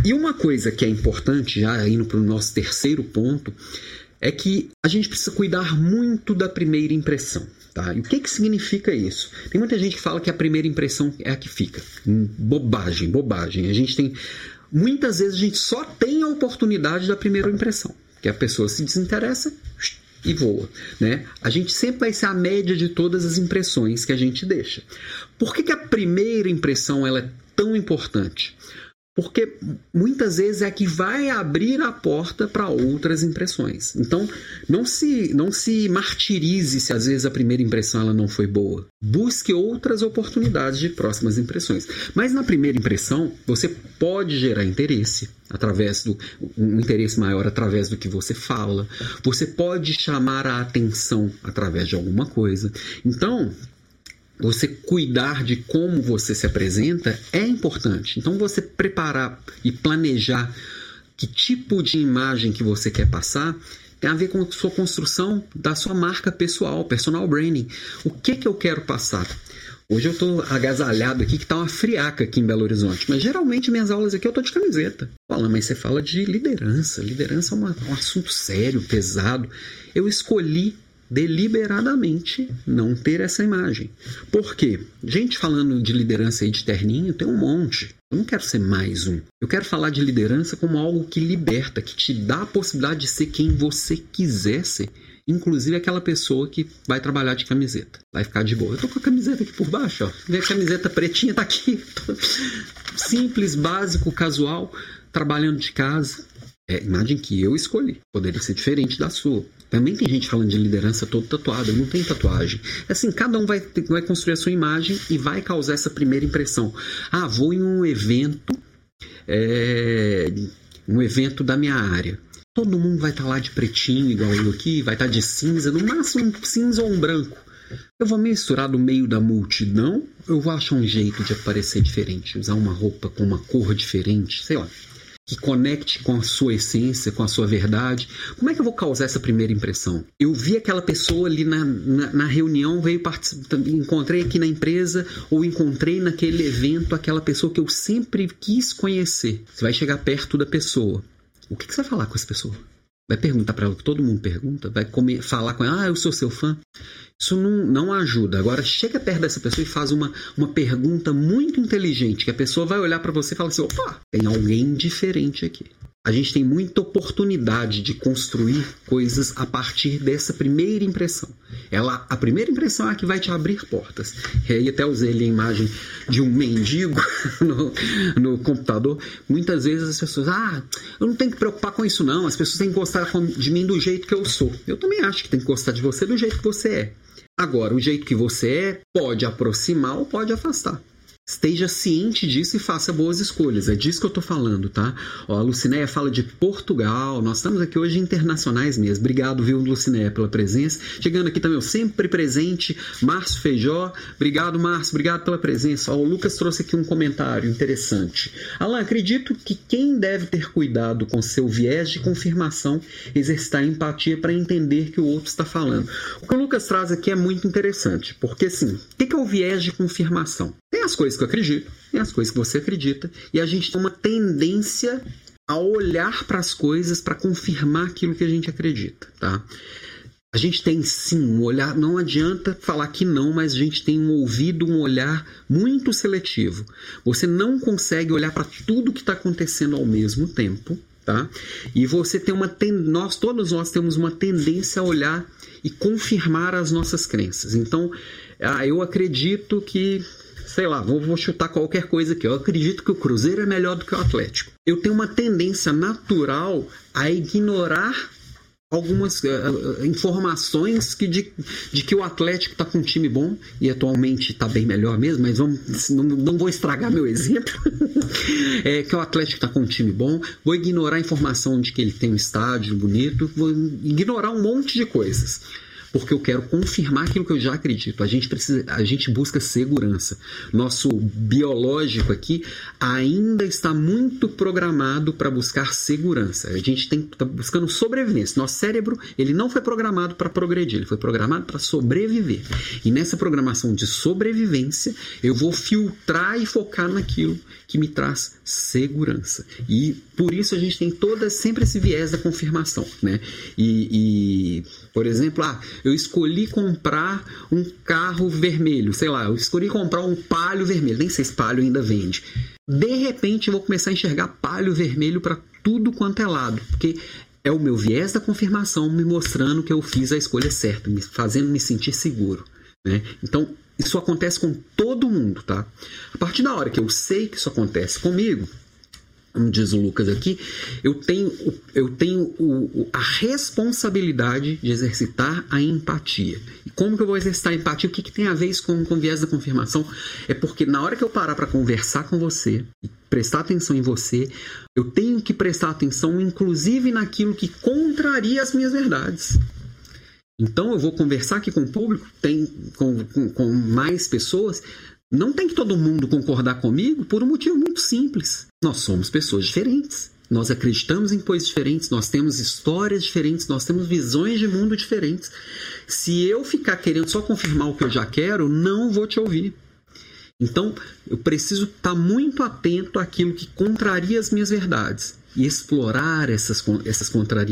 E uma coisa que é importante, já indo para o nosso terceiro ponto, é que a gente precisa cuidar muito da primeira impressão. Tá? E o que, que significa isso? Tem muita gente que fala que a primeira impressão é a que fica. Bobagem, bobagem. A gente tem. Muitas vezes a gente só tem a oportunidade da primeira impressão. Que a pessoa se desinteressa e voa. Né? A gente sempre vai ser a média de todas as impressões que a gente deixa. Por que, que a primeira impressão ela é tão importante? Porque muitas vezes é que vai abrir a porta para outras impressões. Então, não se não se martirize se às vezes a primeira impressão ela não foi boa. Busque outras oportunidades de próximas impressões. Mas na primeira impressão, você pode gerar interesse através do um interesse maior através do que você fala. Você pode chamar a atenção através de alguma coisa. Então, você cuidar de como você se apresenta é importante. Então você preparar e planejar que tipo de imagem que você quer passar tem a ver com a sua construção da sua marca pessoal, personal branding. O que que eu quero passar? Hoje eu estou agasalhado aqui, que está uma friaca aqui em Belo Horizonte. Mas geralmente minhas aulas aqui eu estou de camiseta. Fala, mas você fala de liderança. Liderança é uma, um assunto sério, pesado. Eu escolhi deliberadamente não ter essa imagem. Por quê? Gente falando de liderança aí de terninho tem um monte. Eu não quero ser mais um. Eu quero falar de liderança como algo que liberta, que te dá a possibilidade de ser quem você quiser ser. Inclusive aquela pessoa que vai trabalhar de camiseta. Vai ficar de boa. Eu tô com a camiseta aqui por baixo, ó. Minha camiseta pretinha tá aqui. Simples, básico, casual, trabalhando de casa. É imagem que eu escolhi. Poderia ser diferente da sua. Também tem gente falando de liderança todo tatuada, não tem tatuagem. Assim, cada um vai, vai construir a sua imagem e vai causar essa primeira impressão. Ah, vou em um evento, é, um evento da minha área. Todo mundo vai estar tá lá de pretinho, igual eu aqui, vai estar tá de cinza, no máximo um cinza ou um branco. Eu vou misturar no meio da multidão, eu vou achar um jeito de aparecer diferente, usar uma roupa com uma cor diferente, sei lá que conecte com a sua essência, com a sua verdade. Como é que eu vou causar essa primeira impressão? Eu vi aquela pessoa ali na, na, na reunião, veio encontrei aqui na empresa ou encontrei naquele evento aquela pessoa que eu sempre quis conhecer. Você vai chegar perto da pessoa. O que, que você vai falar com essa pessoa? Vai perguntar para ela que todo mundo pergunta? Vai comer, falar com ela, ah, eu sou seu fã? Isso não, não ajuda. Agora, chega perto dessa pessoa e faz uma, uma pergunta muito inteligente, que a pessoa vai olhar para você e fala assim: opa, tem alguém diferente aqui. A gente tem muita oportunidade de construir coisas a partir dessa primeira impressão. Ela, a primeira impressão é a que vai te abrir portas. E aí até usei a imagem de um mendigo no, no computador. Muitas vezes as pessoas, ah, eu não tenho que preocupar com isso não. As pessoas têm que gostar de mim do jeito que eu sou. Eu também acho que tem que gostar de você do jeito que você é. Agora, o jeito que você é pode aproximar ou pode afastar. Esteja ciente disso e faça boas escolhas. É disso que eu estou falando, tá? Ó, a Lucinéia fala de Portugal. Nós estamos aqui hoje internacionais mesmo. Obrigado, viu, Lucinéia, pela presença. Chegando aqui também, sempre presente, Márcio Feijó. Obrigado, Márcio. Obrigado pela presença. Ó, o Lucas trouxe aqui um comentário interessante. Alan, acredito que quem deve ter cuidado com seu viés de confirmação, exercitar empatia para entender que o outro está falando. O que o Lucas traz aqui é muito interessante, porque assim, o que é o viés de confirmação? Tem as coisas que eu acredito, tem as coisas que você acredita, e a gente tem uma tendência a olhar para as coisas para confirmar aquilo que a gente acredita, tá? A gente tem sim um olhar, não adianta falar que não, mas a gente tem um ouvido, um olhar muito seletivo. Você não consegue olhar para tudo que está acontecendo ao mesmo tempo, tá? E você tem uma ten... nós todos nós temos uma tendência a olhar e confirmar as nossas crenças. Então, ah, eu acredito que sei lá, vou, vou, chutar qualquer coisa aqui. Eu acredito que o Cruzeiro é melhor do que o Atlético. Eu tenho uma tendência natural a ignorar algumas uh, informações que de, de que o Atlético está com um time bom e atualmente está bem melhor mesmo, mas vamos, não, não vou estragar meu exemplo. é que o Atlético está com um time bom, vou ignorar a informação de que ele tem um estádio bonito, vou ignorar um monte de coisas porque eu quero confirmar aquilo que eu já acredito. A gente precisa, a gente busca segurança. Nosso biológico aqui ainda está muito programado para buscar segurança. A gente tem tá buscando sobrevivência. Nosso cérebro, ele não foi programado para progredir, ele foi programado para sobreviver. E nessa programação de sobrevivência, eu vou filtrar e focar naquilo que me traz segurança. E por isso a gente tem toda sempre esse viés da confirmação, né? E, e por exemplo, ah, eu escolhi comprar um carro vermelho, sei lá, eu escolhi comprar um palio vermelho, nem sei se palio ainda vende. De repente eu vou começar a enxergar palio vermelho para tudo quanto é lado, porque é o meu viés da confirmação me mostrando que eu fiz a escolha certa, me fazendo me sentir seguro. Né? Então, isso acontece com todo mundo, tá? A partir da hora que eu sei que isso acontece comigo, como diz o Lucas aqui, eu tenho, eu tenho o, a responsabilidade de exercitar a empatia. E como que eu vou exercitar a empatia? O que, que tem a ver isso com, com viés da confirmação? É porque na hora que eu parar para conversar com você prestar atenção em você, eu tenho que prestar atenção inclusive naquilo que contraria as minhas verdades. Então eu vou conversar aqui com o público, tem, com, com, com mais pessoas, não tem que todo mundo concordar comigo por um motivo muito simples. Nós somos pessoas diferentes. Nós acreditamos em coisas diferentes, nós temos histórias diferentes, nós temos visões de mundo diferentes. Se eu ficar querendo só confirmar o que eu já quero, não vou te ouvir. Então, eu preciso estar muito atento àquilo que contraria as minhas verdades e explorar essas, essas contra,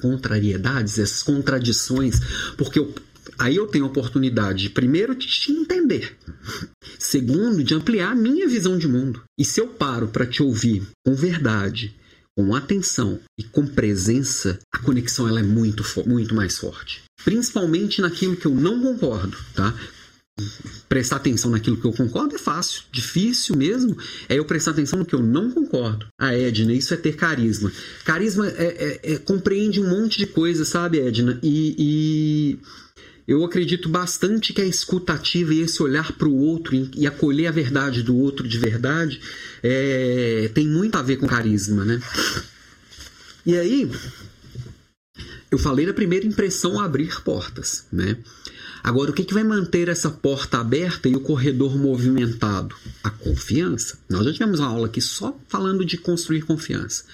contrariedades, essas contradições, porque eu Aí eu tenho a oportunidade de, primeiro, de te entender. Segundo, de ampliar a minha visão de mundo. E se eu paro para te ouvir com verdade, com atenção e com presença, a conexão ela é muito, muito mais forte. Principalmente naquilo que eu não concordo, tá? Prestar atenção naquilo que eu concordo é fácil. Difícil mesmo é eu prestar atenção no que eu não concordo. Ah, Edna, isso é ter carisma. Carisma é, é, é compreende um monte de coisa, sabe, Edna? e... e eu acredito bastante que a escutativa e esse olhar para o outro e acolher a verdade do outro de verdade é, tem muito a ver com carisma, né? E aí, eu falei da primeira impressão abrir portas, né? Agora, o que, que vai manter essa porta aberta e o corredor movimentado? A confiança. Nós já tivemos uma aula aqui só falando de construir confiança,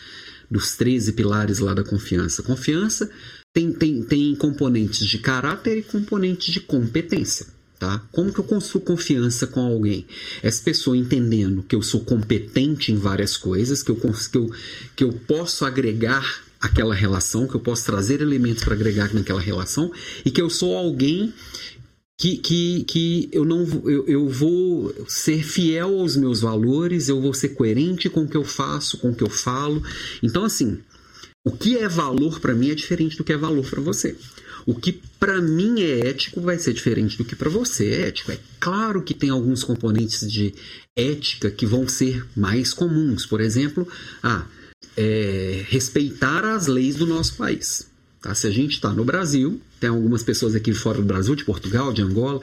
dos 13 pilares lá da confiança. Confiança tem, tem, tem componentes de caráter e componentes de competência. Tá? Como que eu construo confiança com alguém? Essa pessoa entendendo que eu sou competente em várias coisas, que eu, que eu, que eu posso agregar aquela relação, que eu posso trazer elementos para agregar naquela relação e que eu sou alguém que, que, que eu não eu, eu vou ser fiel aos meus valores, eu vou ser coerente com o que eu faço, com o que eu falo. Então, assim, o que é valor para mim é diferente do que é valor para você. O que para mim é ético vai ser diferente do que para você é ético. É claro que tem alguns componentes de ética que vão ser mais comuns. Por exemplo, ah, é, respeitar as leis do nosso país. Tá? Se a gente está no Brasil, tem algumas pessoas aqui fora do Brasil, de Portugal, de Angola,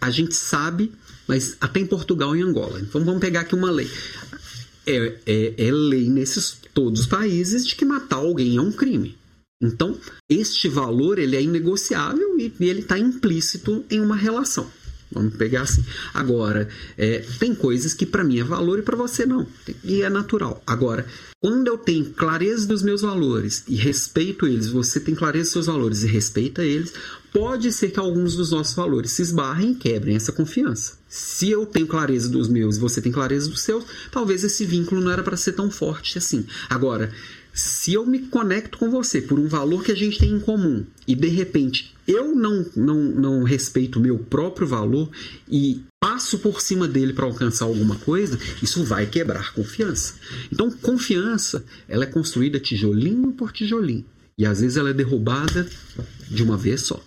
a gente sabe, mas até em Portugal e Angola. Então vamos pegar aqui uma lei. É, é, é lei nesses todos os países de que matar alguém é um crime. Então, este valor ele é inegociável e, e ele está implícito em uma relação. Vamos pegar assim. Agora, é, tem coisas que para mim é valor e para você não. E é natural. Agora, quando eu tenho clareza dos meus valores e respeito eles, você tem clareza dos seus valores e respeita eles, pode ser que alguns dos nossos valores se esbarrem e quebrem essa confiança. Se eu tenho clareza dos meus e você tem clareza dos seus, talvez esse vínculo não era para ser tão forte assim. Agora, se eu me conecto com você por um valor que a gente tem em comum e de repente eu não, não, não respeito o meu próprio valor e passo por cima dele para alcançar alguma coisa, isso vai quebrar confiança. Então, confiança, ela é construída tijolinho por tijolinho. E às vezes ela é derrubada de uma vez só.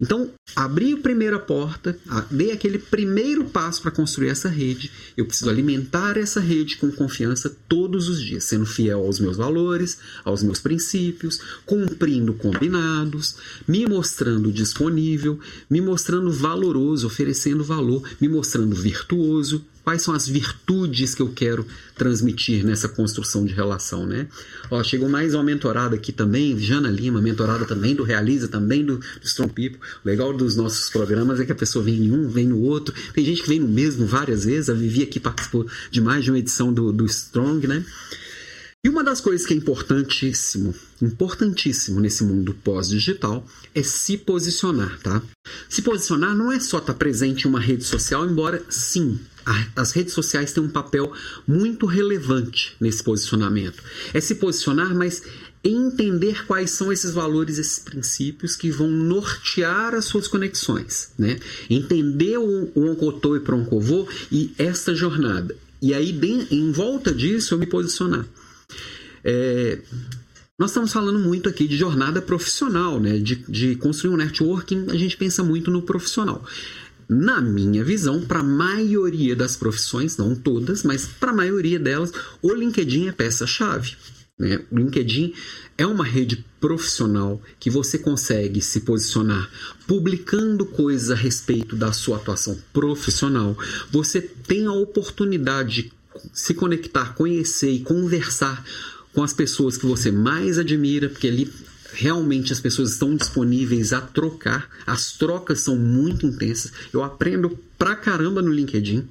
Então, abri a primeira porta, dei aquele primeiro passo para construir essa rede. Eu preciso alimentar essa rede com confiança todos os dias, sendo fiel aos meus valores, aos meus princípios, cumprindo combinados, me mostrando disponível, me mostrando valoroso, oferecendo valor, me mostrando virtuoso, quais são as virtudes que eu quero transmitir nessa construção de relação, né? Ó, chegou mais uma mentorada aqui também, Jana Lima, mentorada também do Realiza, também do, do Strong People. Legal dos nossos programas é que a pessoa vem em um, vem no outro. Tem gente que vem no mesmo várias vezes. A Vivi aqui participou de mais de uma edição do, do Strong, né? E uma das coisas que é importantíssimo, importantíssimo nesse mundo pós-digital é se posicionar, tá? Se posicionar não é só estar presente em uma rede social, embora sim, as redes sociais têm um papel muito relevante nesse posicionamento. É se posicionar, mas entender quais são esses valores, esses princípios que vão nortear as suas conexões, né? Entender o, o Oncotô e Proncovô e essa jornada. E aí, em volta disso, eu me posicionar. É, nós estamos falando muito aqui de jornada profissional, né? de, de construir um networking, a gente pensa muito no profissional. Na minha visão, para a maioria das profissões, não todas, mas para a maioria delas, o LinkedIn é peça-chave. Né? O LinkedIn é uma rede profissional que você consegue se posicionar publicando coisas a respeito da sua atuação profissional. Você tem a oportunidade de se conectar, conhecer e conversar com as pessoas que você mais admira, porque ali realmente as pessoas estão disponíveis a trocar. As trocas são muito intensas. Eu aprendo pra caramba no LinkedIn.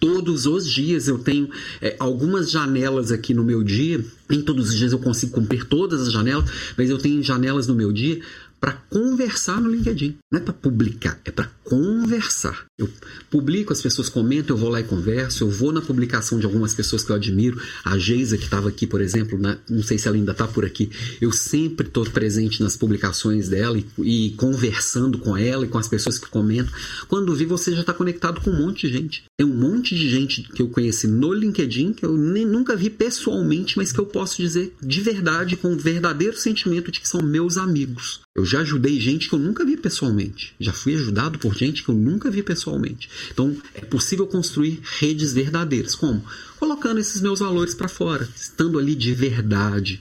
Todos os dias eu tenho é, algumas janelas aqui no meu dia. Nem todos os dias eu consigo cumprir todas as janelas, mas eu tenho janelas no meu dia para conversar no LinkedIn. Não é para publicar, é para conversar. Eu publico, as pessoas comentam, eu vou lá e converso. Eu vou na publicação de algumas pessoas que eu admiro. A Geisa, que estava aqui, por exemplo, na, não sei se ela ainda está por aqui. Eu sempre estou presente nas publicações dela e, e, conversando com ela e com as pessoas que comentam. Quando vi, você já está conectado com um monte de gente. Tem um monte de gente que eu conheci no LinkedIn, que eu nem, nunca vi pessoalmente, mas que eu posso dizer de verdade, com um verdadeiro sentimento de que são meus amigos. Eu já ajudei gente que eu nunca vi pessoalmente. Já fui ajudado por gente que eu nunca vi pessoalmente. Então, é possível construir redes verdadeiras. Como? Colocando esses meus valores para fora, estando ali de verdade,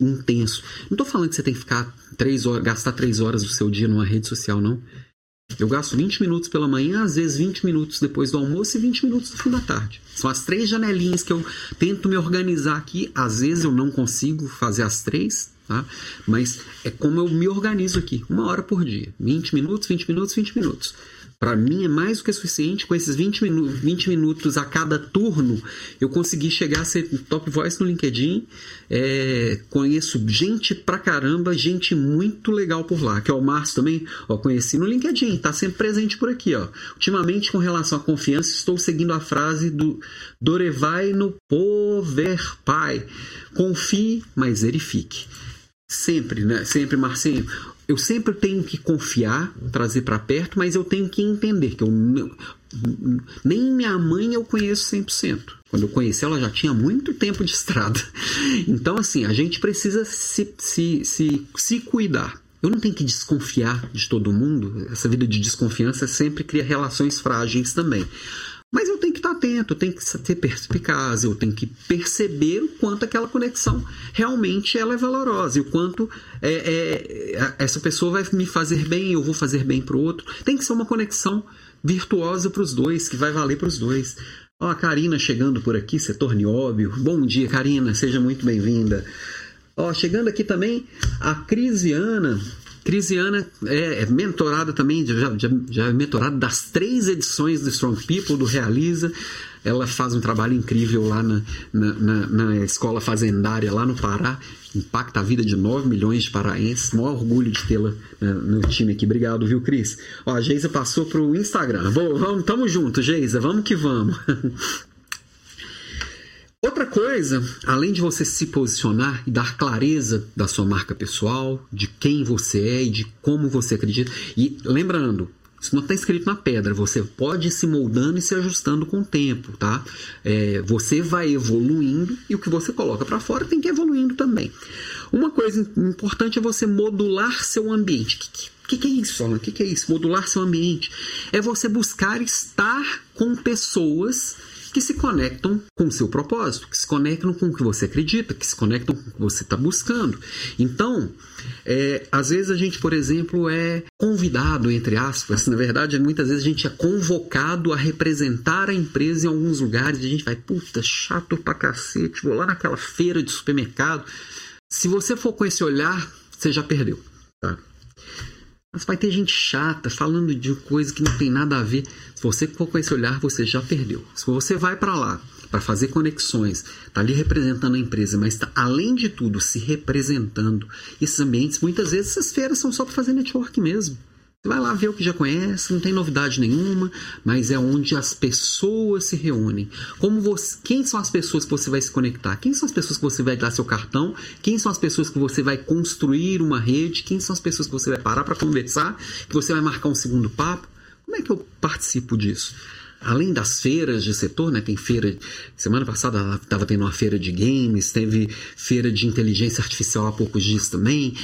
intenso. Não estou falando que você tem que ficar três horas, gastar três horas do seu dia numa rede social, não. Eu gasto 20 minutos pela manhã, às vezes 20 minutos depois do almoço e 20 minutos no fim da tarde. São as três janelinhas que eu tento me organizar aqui. Às vezes eu não consigo fazer as três, Tá? Mas é como eu me organizo aqui, uma hora por dia, 20 minutos, 20 minutos, 20 minutos. Para mim é mais do que suficiente. Com esses 20, minu 20 minutos a cada turno, eu consegui chegar a ser top voice no LinkedIn. É, conheço gente pra caramba, gente muito legal por lá. Que é o Márcio também, ó, conheci no LinkedIn, tá sempre presente por aqui. Ó. Ultimamente, com relação à confiança, estou seguindo a frase do Dorevai no Pover Pai. Confie, mas verifique. Sempre, né? Sempre, Marcinho. Eu sempre tenho que confiar, trazer para perto, mas eu tenho que entender que eu nem minha mãe eu conheço 100%. Quando eu conheci ela já tinha muito tempo de estrada. Então, assim, a gente precisa se, se, se, se cuidar. Eu não tenho que desconfiar de todo mundo. Essa vida de desconfiança sempre cria relações frágeis também. Mas eu tenho que estar atento eu tenho que ser perspicaz, eu tenho que perceber o quanto aquela conexão realmente ela é valorosa e o quanto é, é, essa pessoa vai me fazer bem, eu vou fazer bem para o outro. Tem que ser uma conexão virtuosa para os dois, que vai valer para os dois. Ó, a Karina chegando por aqui, setor nióbio. Bom dia, Karina, seja muito bem-vinda. Ó, chegando aqui também a Crisiana. Crisiana é, é mentorada também, já, já, já é mentorada das três edições do Strong People, do Realiza. Ela faz um trabalho incrível lá na, na, na, na escola fazendária, lá no Pará. Impacta a vida de 9 milhões de paraenses. Maior orgulho de tê-la né, no time aqui. Obrigado, viu, Cris? Ó, a Geisa passou pro Instagram. Vou, vamos, tamo junto, Geisa. Vamos que vamos. Outra coisa, além de você se posicionar e dar clareza da sua marca pessoal, de quem você é e de como você acredita. E lembrando, isso não está escrito na pedra. Você pode ir se moldando e se ajustando com o tempo, tá? É, você vai evoluindo e o que você coloca para fora tem que ir evoluindo também. Uma coisa importante é você modular seu ambiente. O que, que, que, é isso? O que, que é isso? Modular seu ambiente é você buscar estar com pessoas que se conectam com o seu propósito, que se conectam com o que você acredita, que se conectam com o que você está buscando. Então, é, às vezes a gente, por exemplo, é convidado, entre aspas, na verdade, muitas vezes a gente é convocado a representar a empresa em alguns lugares e a gente vai, puta, chato pra cacete, vou lá naquela feira de supermercado. Se você for com esse olhar, você já perdeu. Tá? Mas vai ter gente chata falando de coisa que não tem nada a ver. Se você for com esse olhar, você já perdeu. Se você vai para lá para fazer conexões, tá ali representando a empresa, mas está além de tudo se representando esses ambientes, muitas vezes essas feiras são só para fazer network mesmo. Você vai lá ver o que já conhece, não tem novidade nenhuma, mas é onde as pessoas se reúnem. Como você, quem são as pessoas que você vai se conectar? Quem são as pessoas que você vai dar seu cartão? Quem são as pessoas que você vai construir uma rede? Quem são as pessoas que você vai parar para conversar? Que você vai marcar um segundo papo? Como é que eu participo disso? além das feiras de setor, né, tem feira. Semana passada estava tendo uma feira de games, teve feira de inteligência artificial há poucos dias também.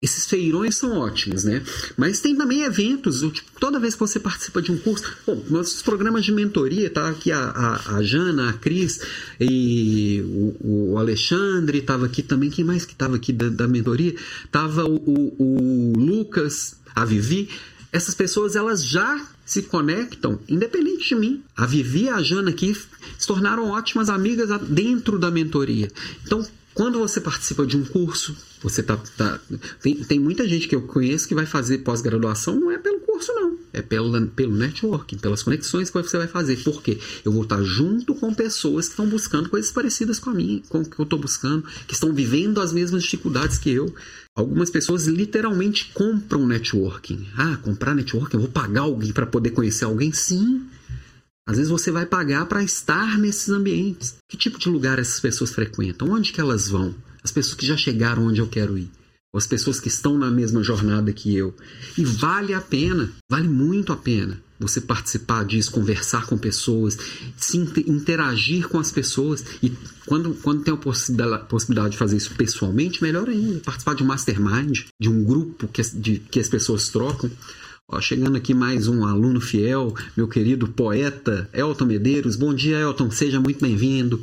Esses feirões são ótimos, né? Mas tem também eventos, tipo, toda vez que você participa de um curso. Bom, nossos programas de mentoria, tá aqui a, a, a Jana, a Cris e o, o Alexandre, estava aqui também. Quem mais que estava aqui da, da, mentoria? Tava o, o, o Lucas, a Vivi. Essas pessoas, elas já se conectam, independente de mim. A Vivi e a Jana aqui se tornaram ótimas amigas dentro da mentoria. Então, quando você participa de um curso, você tá, tá tem, tem muita gente que eu conheço que vai fazer pós-graduação não é pelo curso não, é pelo, pelo networking, pelas conexões que você vai fazer. Por quê? Eu vou estar junto com pessoas que estão buscando coisas parecidas com a minha, com o que eu estou buscando, que estão vivendo as mesmas dificuldades que eu. Algumas pessoas literalmente compram networking. Ah, comprar networking, eu vou pagar alguém para poder conhecer alguém? Sim. Às vezes você vai pagar para estar nesses ambientes. Que tipo de lugar essas pessoas frequentam? Onde que elas vão? As pessoas que já chegaram onde eu quero ir. Ou as pessoas que estão na mesma jornada que eu. E vale a pena, vale muito a pena você participar disso, conversar com pessoas, se interagir com as pessoas. E quando, quando tem a possibilidade de fazer isso pessoalmente, melhor ainda. Participar de um mastermind, de um grupo que, de, que as pessoas trocam. Ó, chegando aqui mais um aluno fiel, meu querido poeta Elton Medeiros. Bom dia, Elton, seja muito bem-vindo.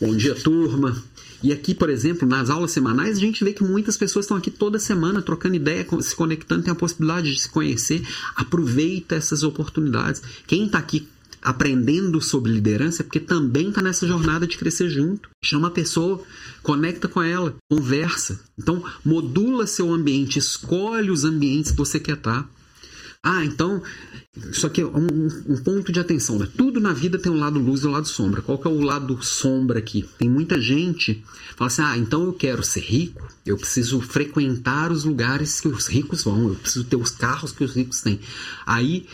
Bom dia, turma. E aqui, por exemplo, nas aulas semanais, a gente vê que muitas pessoas estão aqui toda semana trocando ideia, se conectando, tem a possibilidade de se conhecer. Aproveita essas oportunidades. Quem está aqui aprendendo sobre liderança é porque também está nessa jornada de crescer junto. Chama a pessoa, conecta com ela, conversa. Então, modula seu ambiente, escolhe os ambientes que você quer estar. Ah, então, isso aqui é um, um, ponto de atenção. Né? Tudo na vida tem um lado luz e um lado sombra. Qual que é o lado sombra aqui? Tem muita gente que fala assim: ah, então eu quero ser rico, eu preciso frequentar os lugares que os ricos vão, eu preciso ter os carros que os ricos têm. Aí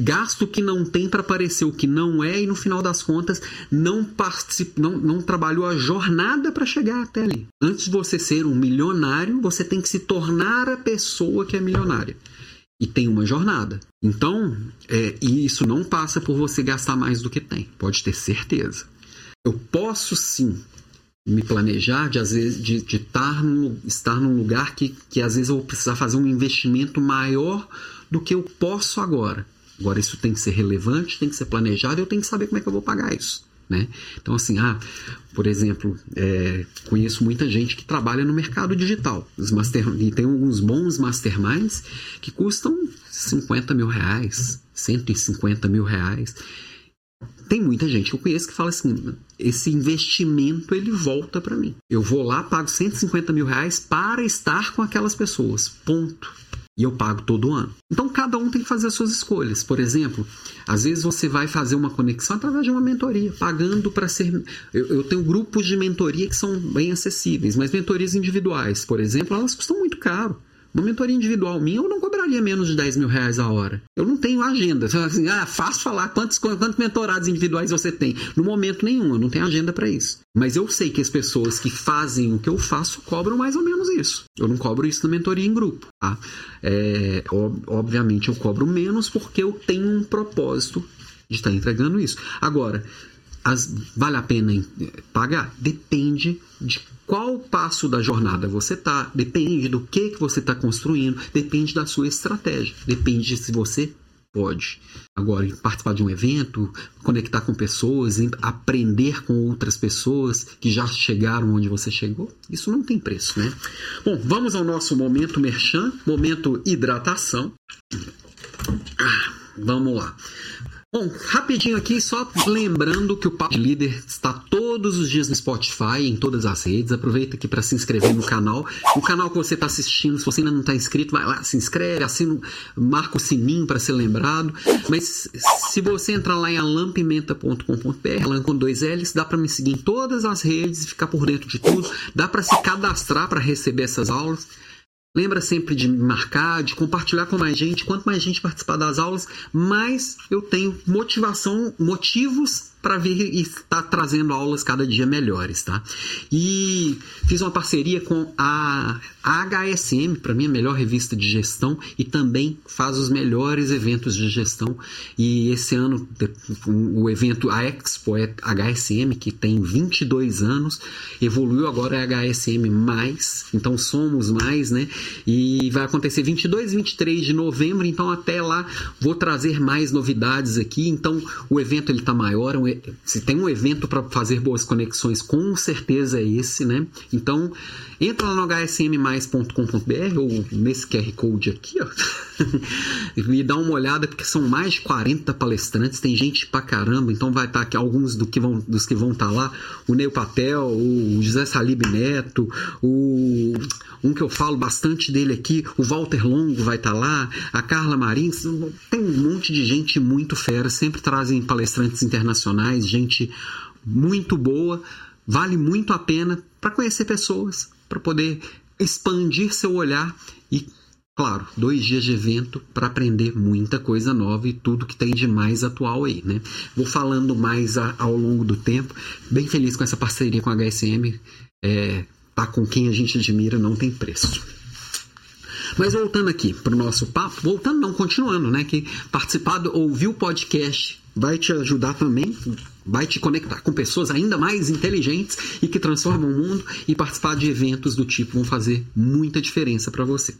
gasto que não tem para parecer o que não é e no final das contas não participa, não, não trabalhou a jornada para chegar até ali. Antes de você ser um milionário, você tem que se tornar a pessoa que é milionária e tem uma jornada. Então, é, e isso não passa por você gastar mais do que tem, pode ter certeza. Eu posso sim me planejar de às vezes de, de estar, num, estar num lugar que, que às vezes eu vou precisar fazer um investimento maior do que eu posso agora. Agora, isso tem que ser relevante, tem que ser planejado, eu tenho que saber como é que eu vou pagar isso. Né? Então, assim, ah, por exemplo, é, conheço muita gente que trabalha no mercado digital. Os master, e tem alguns bons masterminds que custam 50 mil reais, 150 mil reais. Tem muita gente que eu conheço que fala assim: esse investimento ele volta para mim. Eu vou lá, pago 150 mil reais para estar com aquelas pessoas. Ponto e eu pago todo ano. Então cada um tem que fazer as suas escolhas. Por exemplo, às vezes você vai fazer uma conexão através de uma mentoria, pagando para ser. Eu, eu, tenho grupos de mentoria que são bem acessíveis, mas mentorias individuais, por exemplo, elas custam muito caro. Uma mentoria individual minha, eu não cobraria menos de 10 mil reais a hora. Eu não tenho agenda. Assim, ah, fácil falar quantos, quantos mentorados individuais você tem. No momento nenhum, eu não tenho agenda para isso. Mas eu sei que as pessoas que fazem o que eu faço cobram mais ou menos isso. Eu não cobro isso na mentoria em grupo. Tá? É, obviamente eu cobro menos porque eu tenho um propósito de estar entregando isso. Agora, as, vale a pena pagar? Depende de qual passo da jornada você está, depende do que, que você está construindo, depende da sua estratégia, depende de se você pode. Agora, participar de um evento, conectar com pessoas, aprender com outras pessoas que já chegaram onde você chegou, isso não tem preço, né? Bom, vamos ao nosso momento merchan, momento hidratação. Ah, vamos lá. Bom, rapidinho aqui, só lembrando que o Papo de Líder está todos os dias no Spotify, em todas as redes. Aproveita aqui para se inscrever no canal. O canal que você está assistindo, se você ainda não está inscrito, vai lá, se inscreve, assina, marca o sininho para ser lembrado. Mas se você entrar lá em alampimenta.com.br, alan com dois L's, dá para me seguir em todas as redes e ficar por dentro de tudo. Dá para se cadastrar para receber essas aulas. Lembra sempre de marcar, de compartilhar com mais gente. Quanto mais gente participar das aulas, mais eu tenho motivação, motivos para vir e estar trazendo aulas cada dia melhores, tá? E fiz uma parceria com a HSM, para mim a melhor revista de gestão e também faz os melhores eventos de gestão. E esse ano o evento a Expo é HSM, que tem 22 anos, evoluiu agora é HSM mais, então somos mais, né? E vai acontecer 22 e 23 de novembro, então até lá vou trazer mais novidades aqui. Então o evento ele tá maior, é se tem um evento para fazer boas conexões, com certeza é esse, né? Então, entra lá no hsmmais.com.br ou nesse QR Code aqui, ó. e dá uma olhada, porque são mais de 40 palestrantes, tem gente pra caramba, então vai estar tá aqui alguns do que vão, dos que vão estar tá lá, o Neil Patel, o José Salib Neto, o um que eu falo bastante dele aqui, o Walter Longo vai estar tá lá, a Carla Marins, tem um monte de gente muito fera, sempre trazem palestrantes internacionais, gente muito boa, vale muito a pena para conhecer pessoas, para poder expandir seu olhar e Claro, dois dias de evento para aprender muita coisa nova e tudo que tem de mais atual aí, né? Vou falando mais a, ao longo do tempo. Bem feliz com essa parceria com a HSM. É, tá com quem a gente admira não tem preço. Mas voltando aqui para o nosso papo, voltando não, continuando, né? Que participar, ouvir o podcast vai te ajudar também, vai te conectar com pessoas ainda mais inteligentes e que transformam o mundo e participar de eventos do tipo vão fazer muita diferença para você.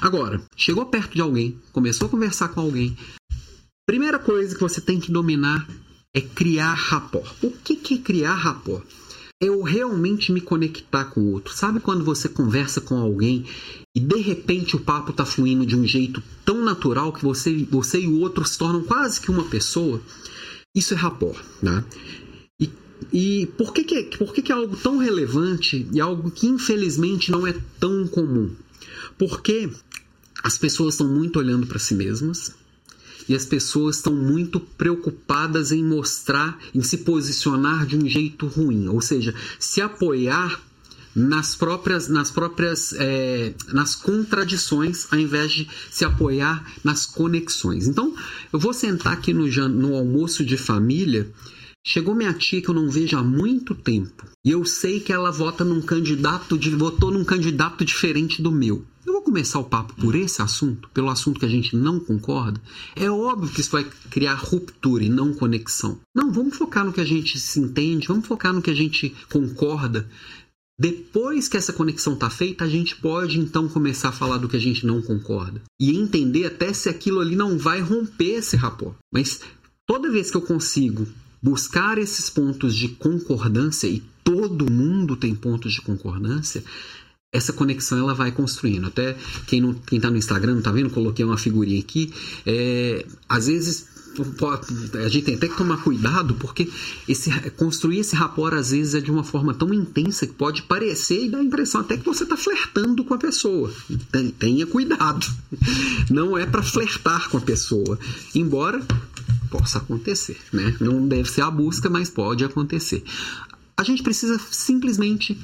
Agora, chegou perto de alguém, começou a conversar com alguém, primeira coisa que você tem que dominar é criar rapport. O que é criar rapport? Eu realmente me conectar com o outro. Sabe quando você conversa com alguém e de repente o papo está fluindo de um jeito tão natural que você, você e o outro se tornam quase que uma pessoa? Isso é rapport, né? E, e por, que, que, por que, que é algo tão relevante e algo que infelizmente não é tão comum? Porque as pessoas estão muito olhando para si mesmas, e as pessoas estão muito preocupadas em mostrar, em se posicionar de um jeito ruim, ou seja, se apoiar nas próprias, nas próprias, é, nas contradições, ao invés de se apoiar nas conexões. Então, eu vou sentar aqui no, no almoço de família. Chegou minha tia que eu não vejo há muito tempo e eu sei que ela vota num candidato, de, votou num candidato diferente do meu. Eu vou começar o papo por esse assunto, pelo assunto que a gente não concorda. É óbvio que isso vai criar ruptura e não conexão. Não, vamos focar no que a gente se entende, vamos focar no que a gente concorda. Depois que essa conexão está feita, a gente pode então começar a falar do que a gente não concorda e entender até se aquilo ali não vai romper esse rapport. Mas toda vez que eu consigo buscar esses pontos de concordância e todo mundo tem pontos de concordância, essa conexão ela vai construindo. Até quem não, quem está no Instagram, tá vendo? Coloquei uma figurinha aqui. É, às vezes a gente tem até que tomar cuidado porque esse, construir esse rapport às vezes é de uma forma tão intensa que pode parecer e dar a impressão até que você está flertando com a pessoa. Tenha cuidado. Não é para flertar com a pessoa. Embora possa acontecer, né? Não deve ser a busca, mas pode acontecer. A gente precisa simplesmente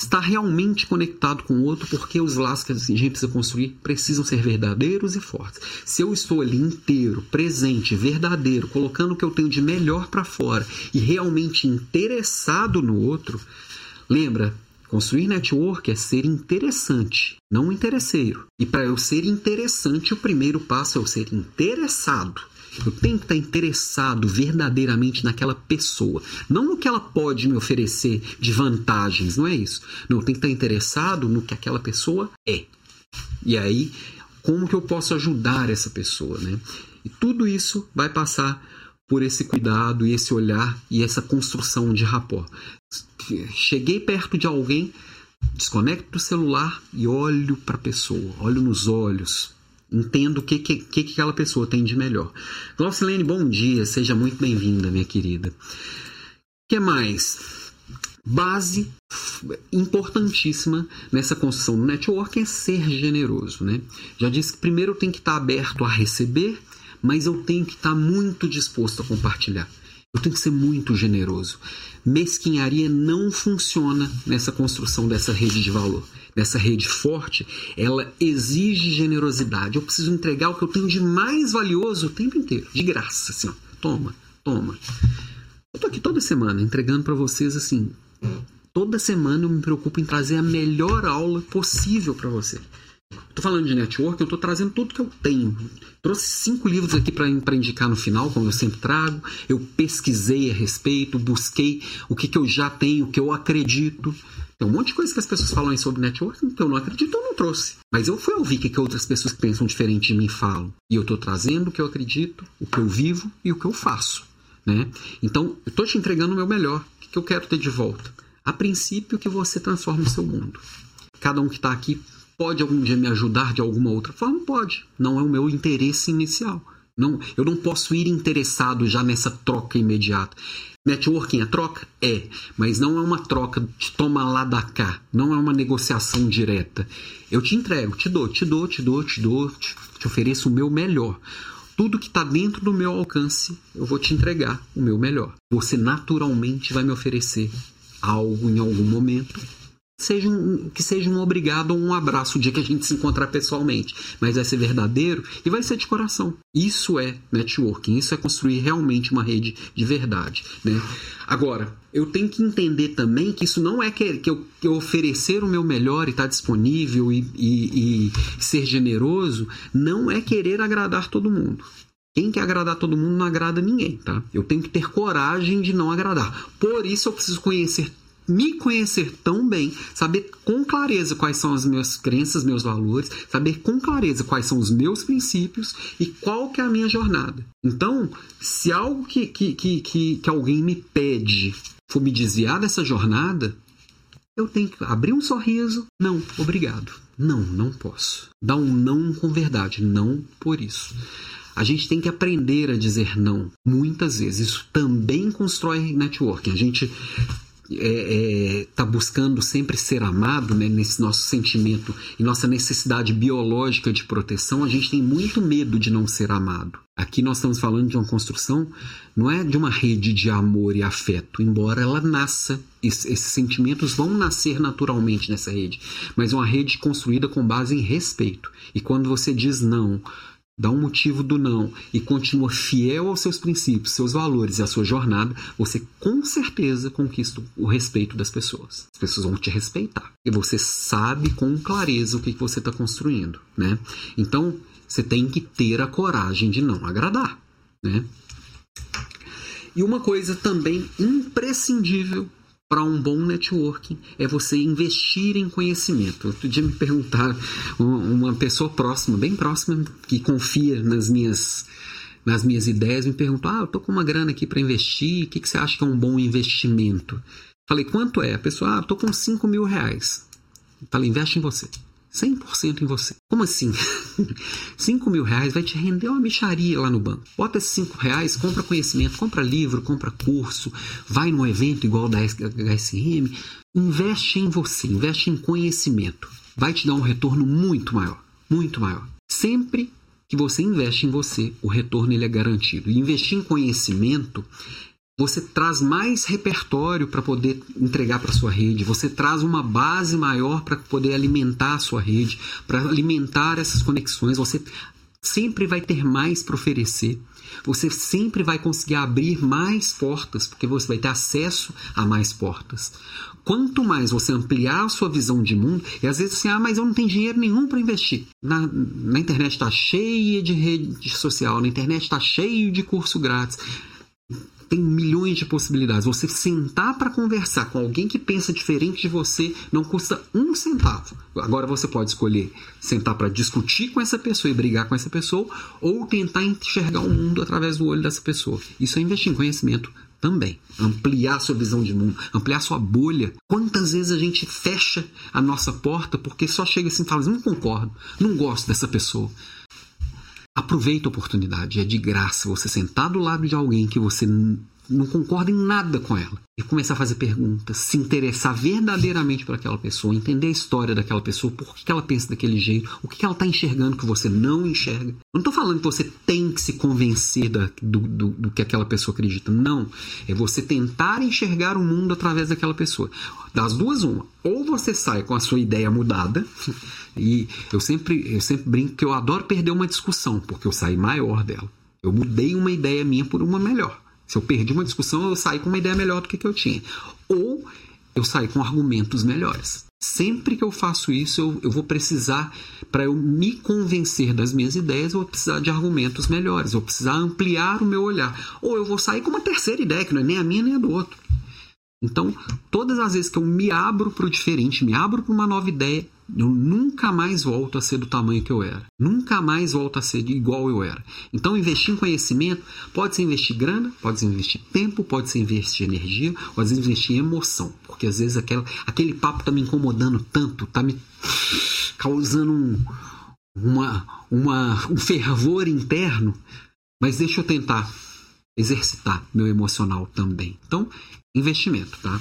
estar realmente conectado com o outro, porque os laços que a gente precisa construir precisam ser verdadeiros e fortes. Se eu estou ali inteiro, presente, verdadeiro, colocando o que eu tenho de melhor para fora e realmente interessado no outro, lembra, Construir network é ser interessante, não interesseiro. E para eu ser interessante, o primeiro passo é eu ser interessado. Eu tenho que estar interessado verdadeiramente naquela pessoa. Não no que ela pode me oferecer de vantagens, não é isso. Não, eu tenho que estar interessado no que aquela pessoa é. E aí, como que eu posso ajudar essa pessoa, né? E tudo isso vai passar por esse cuidado e esse olhar e essa construção de rapport. Cheguei perto de alguém, desconecto do celular e olho para a pessoa, olho nos olhos, entendo o que, que, que aquela pessoa tem de melhor. Glaucilene, bom dia, seja muito bem-vinda, minha querida. O que mais? Base importantíssima nessa construção do network é ser generoso, né? Já disse que primeiro eu tenho que estar aberto a receber, mas eu tenho que estar muito disposto a compartilhar. Eu tenho que ser muito generoso. Mesquinharia não funciona nessa construção dessa rede de valor dessa rede forte, ela exige generosidade. Eu preciso entregar o que eu tenho de mais valioso o tempo inteiro, de graça, assim, ó. toma, toma. Eu tô aqui toda semana entregando para vocês assim, toda semana eu me preocupo em trazer a melhor aula possível para você. Tô falando de network, eu tô trazendo tudo que eu tenho. Trouxe cinco livros aqui para indicar no final, como eu sempre trago. Eu pesquisei a respeito, busquei o que, que eu já tenho, o que eu acredito. Tem um monte de coisa que as pessoas falam aí sobre networking que eu não acredito, eu não trouxe. Mas eu fui ouvir o que, que outras pessoas que pensam diferente de mim falam. E eu estou trazendo o que eu acredito, o que eu vivo e o que eu faço. Né? Então, eu estou te entregando o meu melhor. O que, que eu quero ter de volta? A princípio, que você transforme o seu mundo. Cada um que está aqui pode algum dia me ajudar de alguma outra forma? Pode. Não é o meu interesse inicial. Não, eu não posso ir interessado já nessa troca imediata. Networking é troca? É, mas não é uma troca de toma lá da cá, não é uma negociação direta. Eu te entrego, te dou, te dou, te dou, te dou, te, te ofereço o meu melhor. Tudo que está dentro do meu alcance, eu vou te entregar o meu melhor. Você naturalmente vai me oferecer algo em algum momento seja um, que seja um obrigado ou um abraço o dia que a gente se encontrar pessoalmente. Mas vai ser verdadeiro e vai ser de coração. Isso é networking, isso é construir realmente uma rede de verdade. Né? Agora, eu tenho que entender também que isso não é que, que, eu, que eu oferecer o meu melhor e estar tá disponível e, e, e ser generoso, não é querer agradar todo mundo. Quem quer agradar todo mundo não agrada ninguém, tá? Eu tenho que ter coragem de não agradar. Por isso eu preciso conhecer me conhecer tão bem, saber com clareza quais são as minhas crenças, meus valores, saber com clareza quais são os meus princípios e qual que é a minha jornada. Então, se algo que, que, que, que, que alguém me pede for me desviar dessa jornada, eu tenho que abrir um sorriso. Não, obrigado. Não, não posso. Dar um não com verdade. Não por isso. A gente tem que aprender a dizer não. Muitas vezes. Isso também constrói networking. A gente é, é, tá buscando sempre ser amado, né, nesse nosso sentimento e nossa necessidade biológica de proteção, a gente tem muito medo de não ser amado. Aqui nós estamos falando de uma construção, não é de uma rede de amor e afeto, embora ela nasça, esses sentimentos vão nascer naturalmente nessa rede, mas uma rede construída com base em respeito. E quando você diz não, dá um motivo do não e continua fiel aos seus princípios, seus valores e à sua jornada, você com certeza conquista o respeito das pessoas. As pessoas vão te respeitar. E você sabe com clareza o que você está construindo, né? Então, você tem que ter a coragem de não agradar, né? E uma coisa também imprescindível para um bom networking é você investir em conhecimento. Outro dia me perguntaram, uma pessoa próxima, bem próxima, que confia nas minhas nas minhas ideias, me perguntou: Ah, eu tô com uma grana aqui para investir, o que, que você acha que é um bom investimento? Falei, quanto é? A pessoa, ah, eu tô com 5 mil reais. Falei, investe em você. 100% em você. Como assim? 5 mil reais vai te render uma micharia lá no banco. Bota esses 5 reais, compra conhecimento, compra livro, compra curso, vai num evento igual da HSM. Investe em você, investe em conhecimento. Vai te dar um retorno muito maior. Muito maior. Sempre que você investe em você, o retorno ele é garantido. E investir em conhecimento você traz mais repertório para poder entregar para sua rede, você traz uma base maior para poder alimentar a sua rede, para alimentar essas conexões, você sempre vai ter mais para oferecer. Você sempre vai conseguir abrir mais portas, porque você vai ter acesso a mais portas. Quanto mais você ampliar a sua visão de mundo, e às vezes assim, ah, mas eu não tenho dinheiro nenhum para investir. Na, na internet está cheia de rede social, na internet está cheio de curso grátis tem milhões de possibilidades. Você sentar para conversar com alguém que pensa diferente de você não custa um centavo. Agora você pode escolher sentar para discutir com essa pessoa e brigar com essa pessoa ou tentar enxergar o mundo através do olho dessa pessoa. Isso é investir em conhecimento também. Ampliar sua visão de mundo, ampliar sua bolha. Quantas vezes a gente fecha a nossa porta porque só chega assim e fala: não concordo, não gosto dessa pessoa. Aproveita a oportunidade, é de graça você sentar do lado de alguém que você não concorda em nada com ela e começar a fazer perguntas, se interessar verdadeiramente por aquela pessoa, entender a história daquela pessoa, por que ela pensa daquele jeito, o que ela está enxergando que você não enxerga. Não estou falando que você tem que se convencer da, do, do, do, que aquela pessoa acredita. Não. É você tentar enxergar o mundo através daquela pessoa. Das duas, uma. Ou você sai com a sua ideia mudada, e eu sempre, eu sempre brinco que eu adoro perder uma discussão, porque eu saí maior dela. Eu mudei uma ideia minha por uma melhor. Se eu perdi uma discussão, eu saí com uma ideia melhor do que, que eu tinha. Ou eu saí com argumentos melhores. Sempre que eu faço isso, eu, eu vou precisar, para eu me convencer das minhas ideias, eu vou precisar de argumentos melhores, eu vou precisar ampliar o meu olhar. Ou eu vou sair com uma terceira ideia, que não é nem a minha nem a do outro. Então, todas as vezes que eu me abro para o diferente, me abro para uma nova ideia, eu nunca mais volto a ser do tamanho que eu era. Nunca mais volto a ser igual eu era. Então, investir em conhecimento pode ser investir grana, pode ser investir tempo, pode ser investir energia, às vezes investir em emoção. Porque às vezes aquela, aquele papo está me incomodando tanto, está me causando um, uma, uma, um fervor interno. Mas deixa eu tentar exercitar meu emocional também. Então, investimento, tá?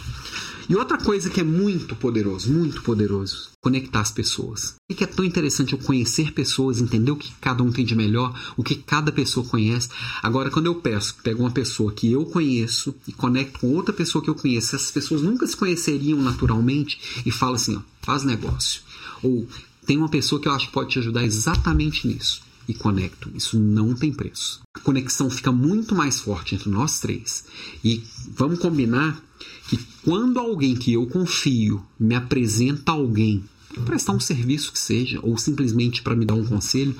E outra coisa que é muito poderoso, muito poderoso, conectar as pessoas. O que é tão interessante eu conhecer pessoas, entender o que cada um tem de melhor, o que cada pessoa conhece. Agora, quando eu peço, pego uma pessoa que eu conheço e conecto com outra pessoa que eu conheço, essas pessoas nunca se conheceriam naturalmente e falo assim, ó, faz negócio. Ou tem uma pessoa que eu acho que pode te ajudar exatamente nisso e conecto. Isso não tem preço. A conexão fica muito mais forte entre nós três. E vamos combinar que quando alguém que eu confio me apresenta alguém prestar um serviço que seja, ou simplesmente para me dar um conselho,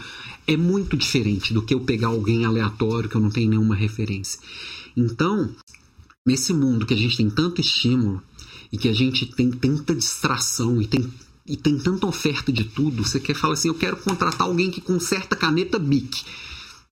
é muito diferente do que eu pegar alguém aleatório que eu não tenho nenhuma referência. Então, nesse mundo que a gente tem tanto estímulo e que a gente tem tanta distração e tem, e tem tanta oferta de tudo, você quer falar assim, eu quero contratar alguém que conserta caneta BIC.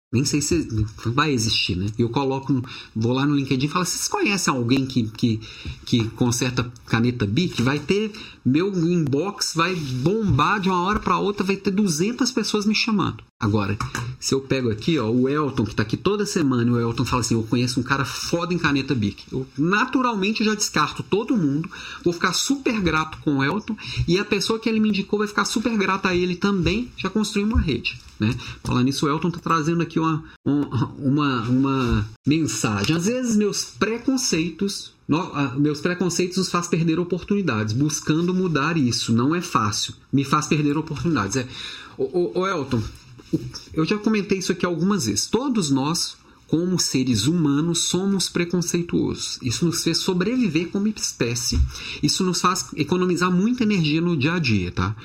Nem sei se vai existir, né? Eu coloco, vou lá no LinkedIn e falo: vocês conhecem alguém que, que, que conserta caneta BIC? Vai ter meu inbox, vai bombar de uma hora para outra, vai ter 200 pessoas me chamando. Agora, se eu pego aqui, ó, o Elton, que está aqui toda semana, e o Elton fala assim: Eu conheço um cara foda em caneta BIC. Eu naturalmente já descarto todo mundo, vou ficar super grato com o Elton, e a pessoa que ele me indicou vai ficar super grata a ele também, já construí uma rede. Né? Falando nisso, o Elton está trazendo aqui uma, uma, uma mensagem. Às vezes, meus preconceitos meus preconceitos nos faz perder oportunidades. Buscando mudar isso não é fácil. Me faz perder oportunidades. É, o, o, o Elton, eu já comentei isso aqui algumas vezes. Todos nós como seres humanos, somos preconceituosos. Isso nos fez sobreviver como espécie. Isso nos faz economizar muita energia no dia a dia, tá?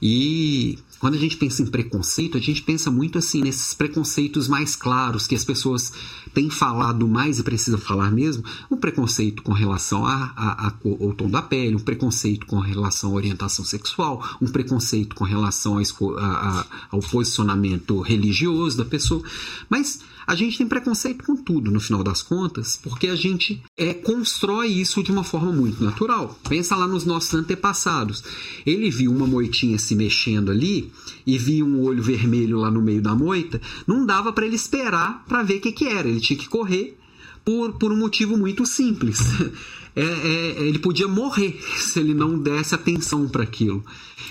E quando a gente pensa em preconceito, a gente pensa muito assim nesses preconceitos mais claros que as pessoas têm falado mais e precisam falar mesmo. Um preconceito com relação a, a, a, ao tom da pele, um preconceito com relação à orientação sexual, um preconceito com relação ao posicionamento religioso da pessoa. Mas a gente tem preconceito com tudo, no final das contas, porque a gente é, constrói isso de uma forma muito natural. Pensa lá nos nossos antepassados. Ele viu uma moitinha se mexendo ali e viu um olho vermelho lá no meio da moita, não dava para ele esperar para ver o que, que era. Ele tinha que correr por, por um motivo muito simples. É, é, ele podia morrer se ele não desse atenção para aquilo.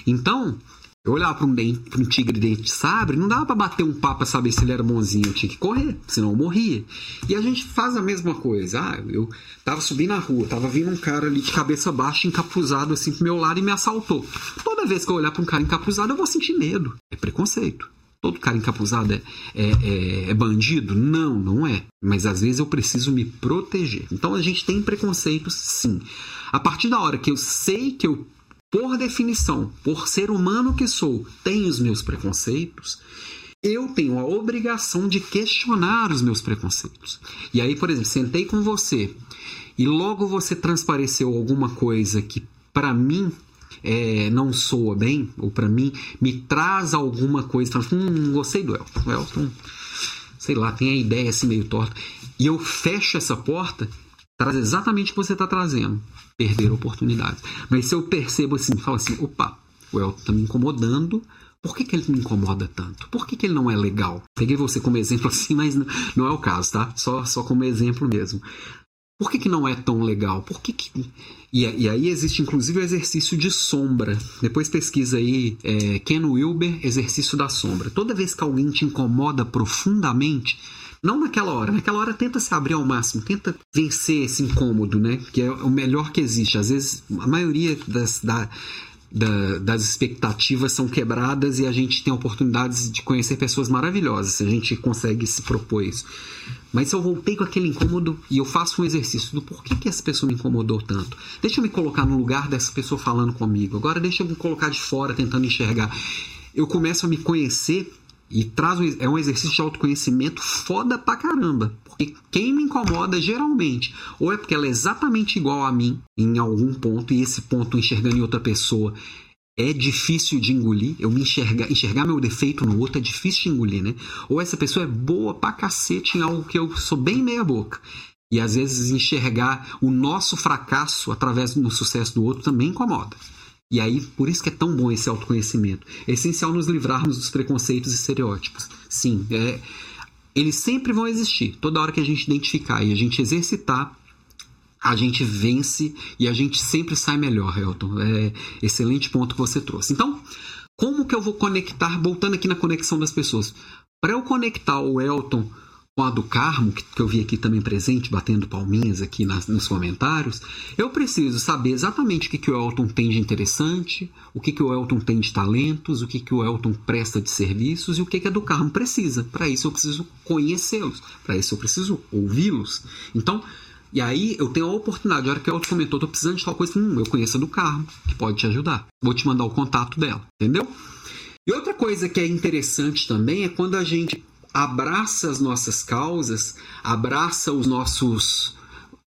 Então, eu olhava para um, um tigre dente de sabre, não dava para bater um papo para saber se ele era bonzinho, eu tinha que correr, senão eu morria. E a gente faz a mesma coisa. Ah, eu tava subindo na rua, tava vindo um cara ali de cabeça baixa, encapuzado assim pro meu lado e me assaltou. Toda vez que eu olhar para um cara encapuzado, eu vou sentir medo. É preconceito. Todo cara encapuzado é, é, é, é, bandido? Não, não é. Mas às vezes eu preciso me proteger. Então a gente tem preconceitos, sim. A partir da hora que eu sei que eu por definição, por ser humano que sou, tenho os meus preconceitos, eu tenho a obrigação de questionar os meus preconceitos. E aí, por exemplo, sentei com você e logo você transpareceu alguma coisa que para mim é, não soa bem, ou para mim me traz alguma coisa, hum, gostei do Elton. O Elton, sei lá, tem a ideia assim meio torta. E eu fecho essa porta, traz exatamente o que você está trazendo perder oportunidades. Mas se eu percebo assim, falo assim, opa, o Elton está me incomodando, por que, que ele me incomoda tanto? Por que, que ele não é legal? Peguei você como exemplo assim, mas não é o caso, tá? Só, só como exemplo mesmo. Por que, que não é tão legal? Por que, que... E, e aí existe inclusive o exercício de sombra. Depois pesquisa aí é, Ken Wilber, exercício da sombra. Toda vez que alguém te incomoda profundamente, não naquela hora. Naquela hora tenta se abrir ao máximo, tenta vencer esse incômodo, né? Que é o melhor que existe. Às vezes, a maioria das, da, da, das expectativas são quebradas e a gente tem oportunidades de conhecer pessoas maravilhosas se a gente consegue se propor isso. Mas se eu voltei com aquele incômodo e eu faço um exercício do porquê que essa pessoa me incomodou tanto, deixa eu me colocar no lugar dessa pessoa falando comigo. Agora deixa eu me colocar de fora tentando enxergar. Eu começo a me conhecer e traz um, é um exercício de autoconhecimento foda pra caramba. Porque quem me incomoda geralmente, ou é porque ela é exatamente igual a mim em algum ponto, e esse ponto enxergando em outra pessoa é difícil de engolir. Eu me enxergar, enxergar meu defeito no outro é difícil de engolir, né? Ou essa pessoa é boa pra cacete em algo que eu sou bem meia boca. E às vezes enxergar o nosso fracasso através do sucesso do outro também incomoda. E aí, por isso que é tão bom esse autoconhecimento. É essencial nos livrarmos dos preconceitos e estereótipos. Sim, é, eles sempre vão existir. Toda hora que a gente identificar e a gente exercitar, a gente vence e a gente sempre sai melhor, Elton. É excelente ponto que você trouxe. Então, como que eu vou conectar, voltando aqui na conexão das pessoas? Para eu conectar o Elton com a do Carmo, que, eu vi aqui também presente, batendo palminhas aqui nas, nos comentários, eu preciso saber exatamente o que, que o Elton tem de interessante, o que, que o Elton tem de talentos, o que, que o Elton presta de serviços e o que, que a do Carmo precisa. Para isso eu preciso conhecê-los, para isso eu preciso ouvi-los. Então, e aí eu tenho a oportunidade, a hora que o Elton comentou, tô precisando de tal coisa, hum, eu conheço a do Carmo, que pode te ajudar. Vou te mandar o contato dela, entendeu? E outra coisa que é interessante também é quando a gente abraça as nossas causas, abraça os nossos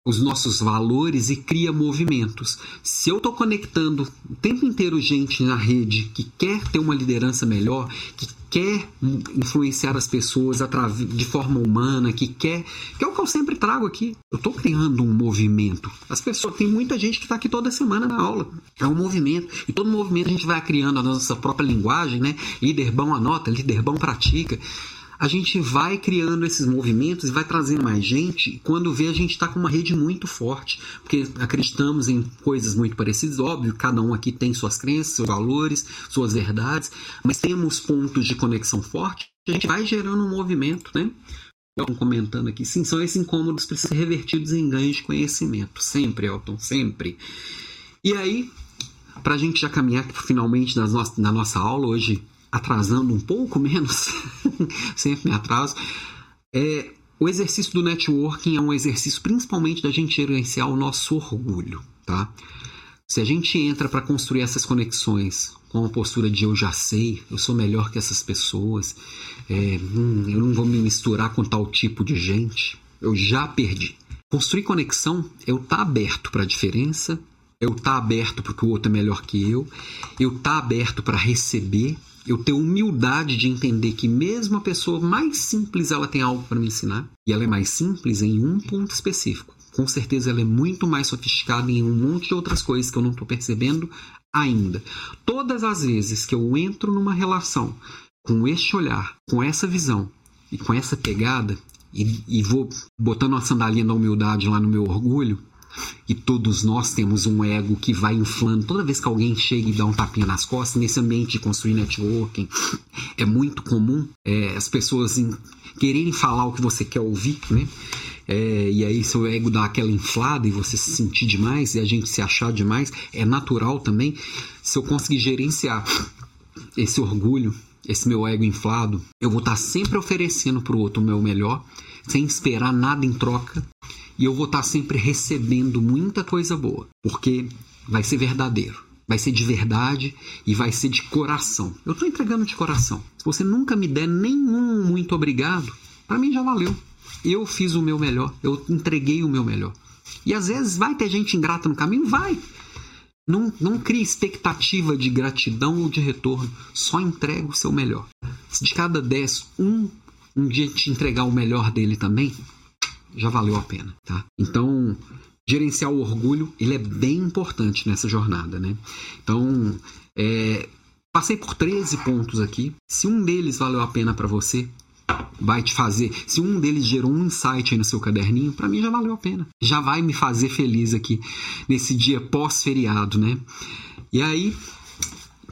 os nossos valores e cria movimentos. Se eu estou conectando o tempo inteiro gente na rede que quer ter uma liderança melhor, que quer influenciar as pessoas de forma humana, que quer. Que é o que eu sempre trago aqui. Eu estou criando um movimento. As pessoas. Tem muita gente que está aqui toda semana na aula. É um movimento. E todo movimento a gente vai criando a nossa própria linguagem, né? Líder bom anota, líder bom pratica a gente vai criando esses movimentos e vai trazendo mais gente. Quando vê, a gente está com uma rede muito forte, porque acreditamos em coisas muito parecidas. Óbvio, cada um aqui tem suas crenças, seus valores, suas verdades, mas temos pontos de conexão forte. A gente vai gerando um movimento, né? Elton comentando aqui, sim, são esses incômodos precisam ser revertidos em ganhos de conhecimento. Sempre, Elton, sempre. E aí, para a gente já caminhar finalmente nas no na nossa aula, hoje atrasando um pouco menos, sempre me atraso. É, o exercício do networking é um exercício principalmente da gente gerenciar o nosso orgulho, tá? Se a gente entra para construir essas conexões com uma postura de eu já sei, eu sou melhor que essas pessoas, é, hum, eu não vou me misturar com tal tipo de gente, eu já perdi. Construir conexão é eu estar tá aberto para a diferença, eu estar tá aberto porque o outro é melhor que eu, eu estar tá aberto para receber, eu ter humildade de entender que mesmo a pessoa mais simples ela tem algo para me ensinar e ela é mais simples em um ponto específico com certeza ela é muito mais sofisticada em um monte de outras coisas que eu não estou percebendo ainda. Todas as vezes que eu entro numa relação com este olhar, com essa visão e com essa pegada, e, e vou botando uma sandalinha da humildade lá no meu orgulho, e todos nós temos um ego que vai inflando. Toda vez que alguém chega e dá um tapinha nas costas, nesse ambiente de construir networking, é muito comum é, as pessoas em, quererem falar o que você quer ouvir, né? É, e aí seu ego dá aquela inflada e você se sentir demais e a gente se achar demais, é natural também. Se eu conseguir gerenciar esse orgulho, esse meu ego inflado, eu vou estar sempre oferecendo para o outro o meu melhor, sem esperar nada em troca, e eu vou estar sempre recebendo muita coisa boa, porque vai ser verdadeiro. Vai ser de verdade e vai ser de coração. Eu estou entregando de coração. Se você nunca me der nenhum muito obrigado, para mim já valeu. Eu fiz o meu melhor, eu entreguei o meu melhor. E às vezes vai ter gente ingrata no caminho? Vai. Não, não crie expectativa de gratidão ou de retorno. Só entrega o seu melhor. Se de cada 10, um, um dia te entregar o melhor dele também, já valeu a pena. Tá? Então, gerenciar o orgulho ele é bem importante nessa jornada. Né? Então, é, passei por 13 pontos aqui. Se um deles valeu a pena para você, vai te fazer. Se um deles gerou um insight aí no seu caderninho, para mim já valeu a pena. Já vai me fazer feliz aqui nesse dia pós-feriado, né? E aí,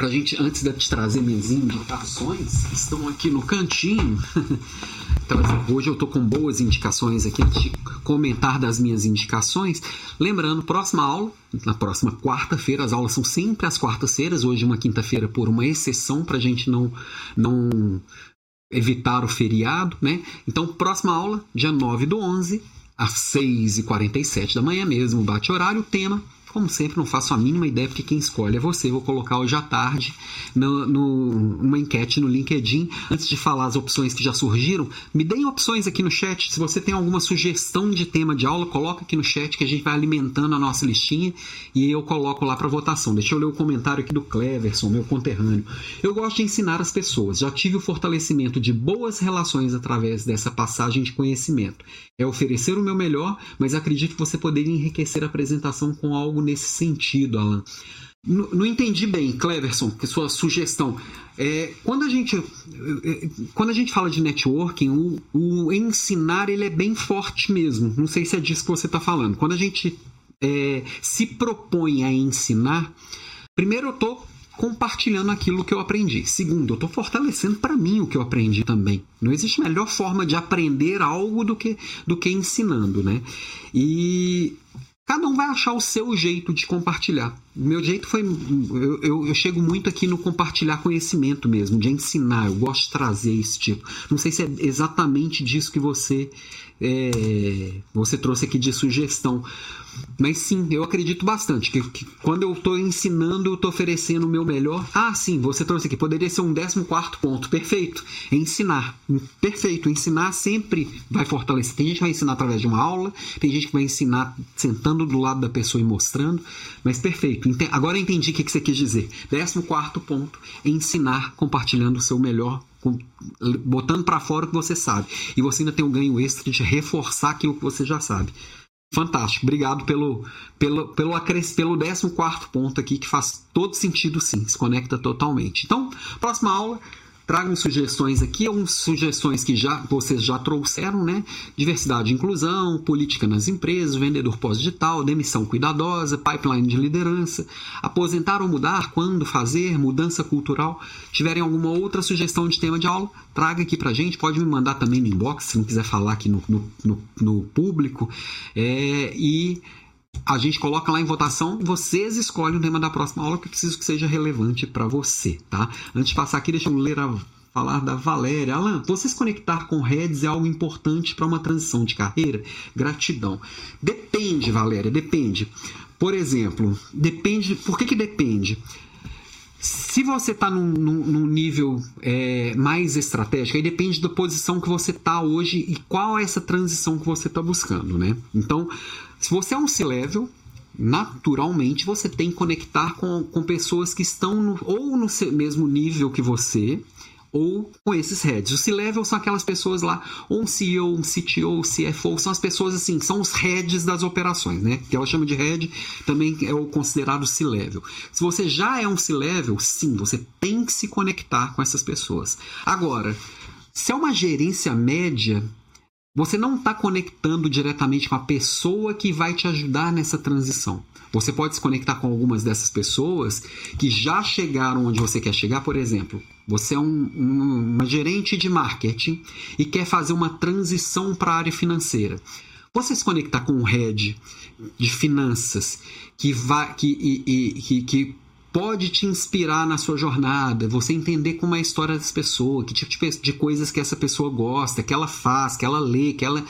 pra gente, antes de te trazer minhas indicações, estão aqui no cantinho. então, hoje eu tô com boas indicações aqui, de comentar das minhas indicações. Lembrando, próxima aula, na próxima quarta-feira, as aulas são sempre às quartas-feiras, hoje uma quinta-feira por uma exceção, pra gente não, não evitar o feriado, né? Então, próxima aula, dia 9 do 11, às 6h47 da manhã mesmo, bate horário, tema como sempre, não faço a mínima ideia porque quem escolhe é você. Vou colocar hoje à tarde no, no, uma enquete no LinkedIn. Antes de falar as opções que já surgiram, me deem opções aqui no chat. Se você tem alguma sugestão de tema de aula, coloca aqui no chat que a gente vai alimentando a nossa listinha e eu coloco lá para votação. Deixa eu ler o comentário aqui do Cleverson, meu conterrâneo. Eu gosto de ensinar as pessoas. Já tive o fortalecimento de boas relações através dessa passagem de conhecimento. É oferecer o meu melhor, mas acredito que você poderia enriquecer a apresentação com algo nesse sentido, Alan. Não, não entendi bem, Cleverson, que sua sugestão. É, quando, a gente, é, é, quando a gente fala de networking, o, o, ensinar ele é bem forte mesmo. Não sei se é disso que você está falando. Quando a gente é, se propõe a ensinar, primeiro eu estou compartilhando aquilo que eu aprendi. Segundo, eu estou fortalecendo para mim o que eu aprendi também. Não existe melhor forma de aprender algo do que, do que ensinando, né? E cada um vai achar o seu jeito de compartilhar. Meu jeito foi. Eu, eu, eu, chego muito aqui no compartilhar conhecimento mesmo, de ensinar. Eu gosto de trazer esse tipo. Não sei se é exatamente disso que você, é, você trouxe aqui de sugestão. Mas sim, eu acredito bastante que, que quando eu estou ensinando, eu estou oferecendo o meu melhor. Ah, sim, você trouxe aqui, poderia ser um 14 ponto. Perfeito. Ensinar. Perfeito. Ensinar sempre vai fortalecer. Tem gente que vai ensinar através de uma aula, tem gente que vai ensinar sentando do lado da pessoa e mostrando. Mas perfeito. Agora eu entendi o que você quis dizer. 14 ponto: ensinar compartilhando o seu melhor botando para fora o que você sabe. E você ainda tem o ganho extra de reforçar aquilo que você já sabe. Fantástico, obrigado pelo, pelo, pelo, pelo 14 ponto aqui, que faz todo sentido sim, se conecta totalmente. Então, próxima aula, Tragam sugestões aqui, algumas sugestões que já vocês já trouxeram, né? Diversidade e inclusão, política nas empresas, vendedor pós-digital, demissão cuidadosa, pipeline de liderança, aposentar ou mudar, quando fazer, mudança cultural. Tiverem alguma outra sugestão de tema de aula, traga aqui pra gente. Pode me mandar também no inbox, se não quiser falar aqui no, no, no, no público. É, e a gente coloca lá em votação, vocês escolhem o tema da próxima aula que eu preciso que seja relevante para você, tá? Antes de passar aqui, deixa eu ler a falar da Valéria. Alan, você se conectar com redes é algo importante para uma transição de carreira? Gratidão. Depende, Valéria, depende. Por exemplo, depende. Por que, que depende? Se você está num, num, num, nível é, mais estratégico, aí depende da posição que você está hoje e qual é essa transição que você está buscando, né? Então, se você é um C-level, naturalmente você tem que conectar com, com pessoas que estão no, ou no mesmo nível que você, ou com esses heads. O C-level são aquelas pessoas lá, ou um CEO, um CTO, CFO, são as pessoas assim, são os heads das operações, né? Que ela chama de head, também é o considerado C-level. Se você já é um C-level, sim, você tem que se conectar com essas pessoas. Agora, se é uma gerência média, você não está conectando diretamente com a pessoa que vai te ajudar nessa transição. Você pode se conectar com algumas dessas pessoas que já chegaram onde você quer chegar, por exemplo. Você é um, um, uma gerente de marketing e quer fazer uma transição para a área financeira. Você se conectar com um head de finanças que, vai, que, e, e, que, que pode te inspirar na sua jornada, você entender como é a história dessa pessoa, que tipo de coisas que essa pessoa gosta, que ela faz, que ela lê, que ela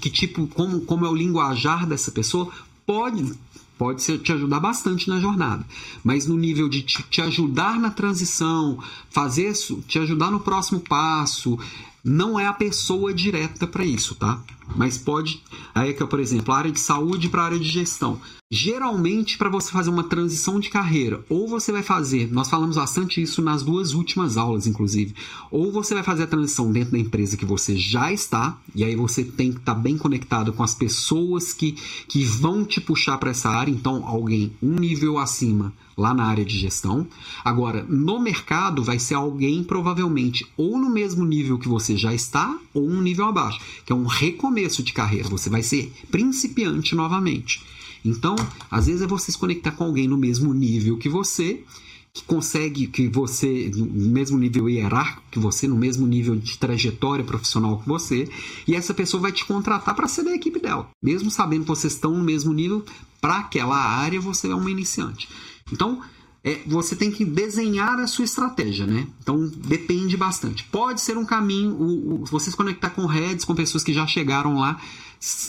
que tipo como, como é o linguajar dessa pessoa, pode pode te ajudar bastante na jornada. Mas no nível de te ajudar na transição, fazer isso, te ajudar no próximo passo, não é a pessoa direta para isso, tá? Mas pode. Aí é que, por exemplo, a área de saúde para a área de gestão. Geralmente, para você fazer uma transição de carreira, ou você vai fazer, nós falamos bastante isso nas duas últimas aulas, inclusive, ou você vai fazer a transição dentro da empresa que você já está, e aí você tem que estar tá bem conectado com as pessoas que, que vão te puxar para essa área, então alguém um nível acima lá na área de gestão. Agora, no mercado, vai ser alguém provavelmente ou no mesmo nível que você já está, ou um nível abaixo, que é um recomeço de carreira. Você vai ser principiante novamente. Então, às vezes é você se conectar com alguém no mesmo nível que você, que consegue que você, no mesmo nível hierárquico que você, no mesmo nível de trajetória profissional que você, e essa pessoa vai te contratar para ser da equipe dela. Mesmo sabendo que vocês estão no mesmo nível, para aquela área você é uma iniciante. Então, é, você tem que desenhar a sua estratégia, né? Então depende bastante. Pode ser um caminho, o, o, você se conectar com heads, com pessoas que já chegaram lá,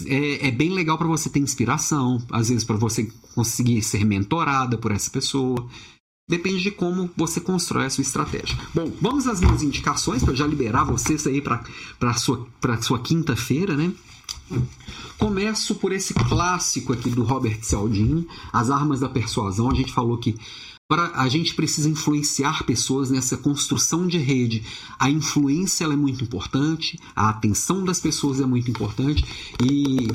é, é bem legal para você ter inspiração, às vezes para você conseguir ser mentorada por essa pessoa. Depende de como você constrói a sua estratégia. Bom, vamos às minhas indicações para já liberar vocês aí para a sua, sua quinta-feira, né? Começo por esse clássico aqui do Robert Cialdini, As Armas da Persuasão. A gente falou que a gente precisa influenciar pessoas nessa construção de rede. A influência é muito importante, a atenção das pessoas é muito importante e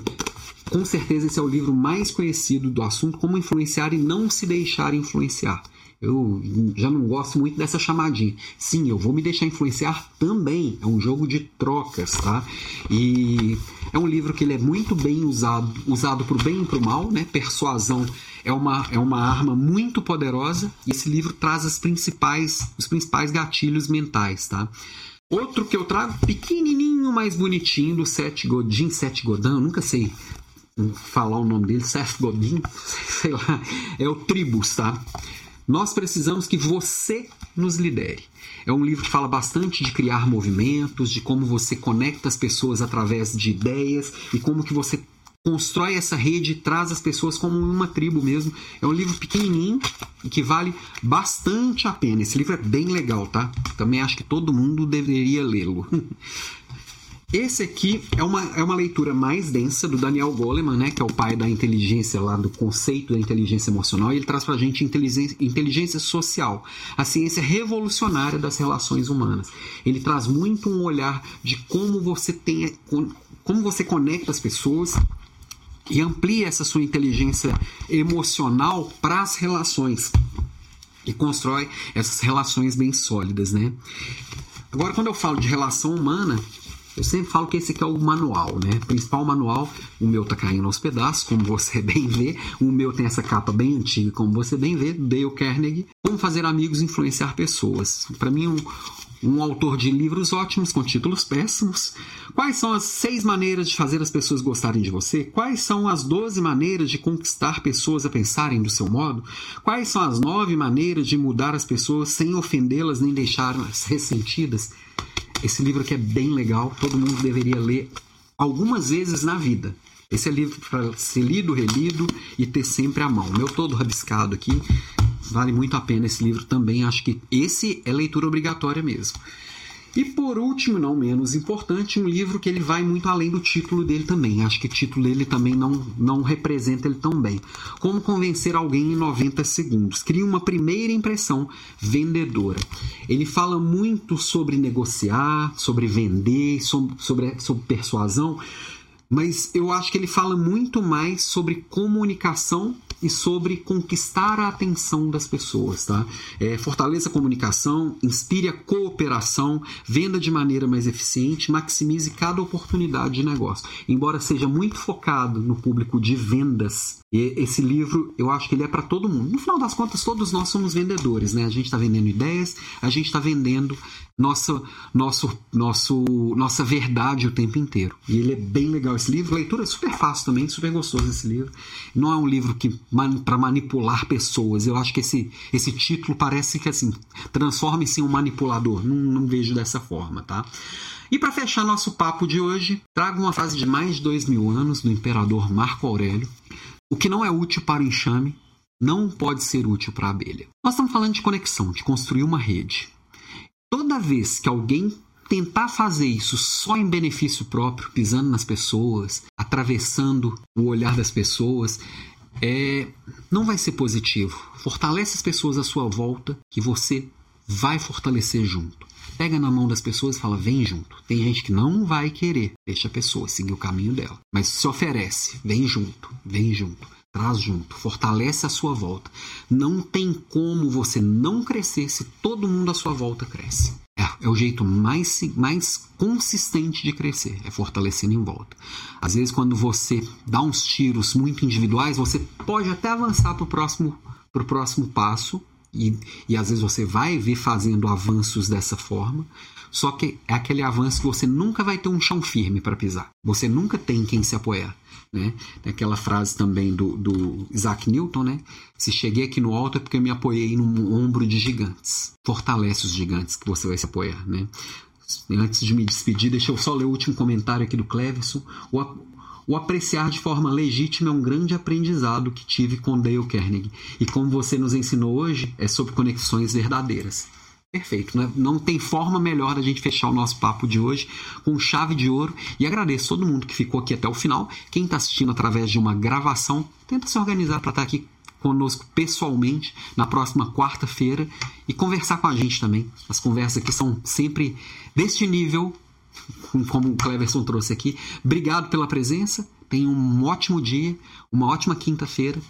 com certeza esse é o livro mais conhecido do assunto, como influenciar e não se deixar influenciar. Eu já não gosto muito dessa chamadinha. Sim, eu vou me deixar influenciar também. É um jogo de trocas, tá? E é um livro que ele é muito bem usado, usado para o bem e para o mal, né? Persuasão é uma, é uma arma muito poderosa e esse livro traz as principais, os principais gatilhos mentais, tá? Outro que eu trago, pequenininho, mais bonitinho, do Seth Godin, Seth Godin, nunca sei falar o nome dele, Seth Godin, sei lá, é o Tribus, tá? Nós precisamos que você nos lidere. É um livro que fala bastante de criar movimentos, de como você conecta as pessoas através de ideias e como que você constrói essa rede e traz as pessoas como uma tribo mesmo. É um livro pequenininho e que vale bastante a pena. Esse livro é bem legal, tá? Também acho que todo mundo deveria lê-lo. Esse aqui é uma, é uma leitura mais densa do Daniel Goleman, né, que é o pai da inteligência lá, do conceito da inteligência emocional, e ele traz pra gente inteligência, inteligência social, a ciência revolucionária das relações humanas. Ele traz muito um olhar de como você tem, como você conecta as pessoas e amplia essa sua inteligência emocional para as relações e constrói essas relações bem sólidas, né? Agora, quando eu falo de relação humana, eu sempre falo que esse aqui é o manual, né? O principal manual, o meu tá caindo aos pedaços, como você bem vê. O meu tem essa capa bem antiga, como você bem vê, Dale Carnegie. Como fazer amigos e influenciar pessoas. Para mim, um, um autor de livros ótimos com títulos péssimos? Quais são as seis maneiras de fazer as pessoas gostarem de você? Quais são as doze maneiras de conquistar pessoas a pensarem do seu modo? Quais são as nove maneiras de mudar as pessoas sem ofendê-las nem deixá-las ressentidas? Esse livro aqui é bem legal, todo mundo deveria ler algumas vezes na vida. Esse é livro para ser lido, relido e ter sempre à mão. Meu todo rabiscado aqui, vale muito a pena esse livro também. Acho que esse é leitura obrigatória mesmo. E por último, não menos importante, um livro que ele vai muito além do título dele também. Acho que o título dele também não, não representa ele tão bem. Como convencer alguém em 90 segundos. Cria uma primeira impressão vendedora. Ele fala muito sobre negociar, sobre vender, sobre, sobre, sobre persuasão, mas eu acho que ele fala muito mais sobre comunicação e sobre conquistar a atenção das pessoas, tá? É, fortaleça a comunicação, inspire a cooperação, venda de maneira mais eficiente, maximize cada oportunidade de negócio. Embora seja muito focado no público de vendas, esse livro eu acho que ele é para todo mundo. No final das contas, todos nós somos vendedores, né? A gente está vendendo ideias, a gente está vendendo nossa, nosso, nosso, nossa verdade o tempo inteiro. E ele é bem legal esse livro. Leitura é super fácil também, super gostoso esse livro. Não é um livro que para manipular pessoas. Eu acho que esse, esse título parece que assim transforme-se em um manipulador. Não, não vejo dessa forma, tá? E para fechar nosso papo de hoje, trago uma frase de mais de dois mil anos do imperador Marco Aurélio. O que não é útil para o enxame não pode ser útil para a abelha. Nós estamos falando de conexão, de construir uma rede. Toda vez que alguém tentar fazer isso só em benefício próprio, pisando nas pessoas, atravessando o olhar das pessoas, é, não vai ser positivo. Fortalece as pessoas à sua volta, que você vai fortalecer junto. Pega na mão das pessoas e fala: vem junto. Tem gente que não vai querer, deixa a pessoa seguir o caminho dela, mas se oferece: vem junto, vem junto. Traz junto, fortalece a sua volta. Não tem como você não crescer se todo mundo à sua volta cresce. É, é, o jeito mais, mais consistente de crescer, é fortalecendo em volta. Às vezes, quando você dá uns tiros muito individuais, você pode até avançar para o próximo, pro próximo passo, e, e às vezes você vai ver fazendo avanços dessa forma, só que é aquele avanço que você nunca vai ter um chão firme para pisar. Você nunca tem quem se apoiar. Né? Tem aquela frase também do, do Isaac Newton, né? Se cheguei aqui no alto é porque me apoiei num ombro de gigantes. Fortalece os gigantes que você vai se apoiar, né? Antes de me despedir, deixa eu só ler o último comentário aqui do Cleverson. O, o apreciar de forma legítima é um grande aprendizado que tive com Dale Carnegie. E como você nos ensinou hoje, é sobre conexões verdadeiras. Perfeito, né? não tem forma melhor da gente fechar o nosso papo de hoje com chave de ouro. E agradeço todo mundo que ficou aqui até o final. Quem está assistindo através de uma gravação, tenta se organizar para estar tá aqui conosco pessoalmente na próxima quarta-feira e conversar com a gente também. As conversas aqui são sempre deste nível, como o Cleverson trouxe aqui. Obrigado pela presença. Tenha um ótimo dia, uma ótima quinta-feira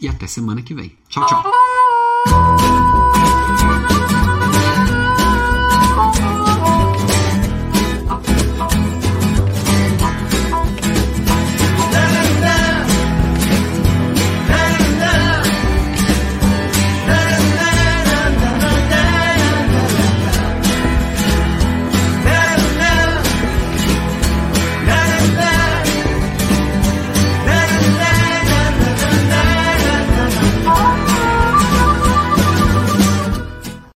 e até semana que vem. Tchau, tchau.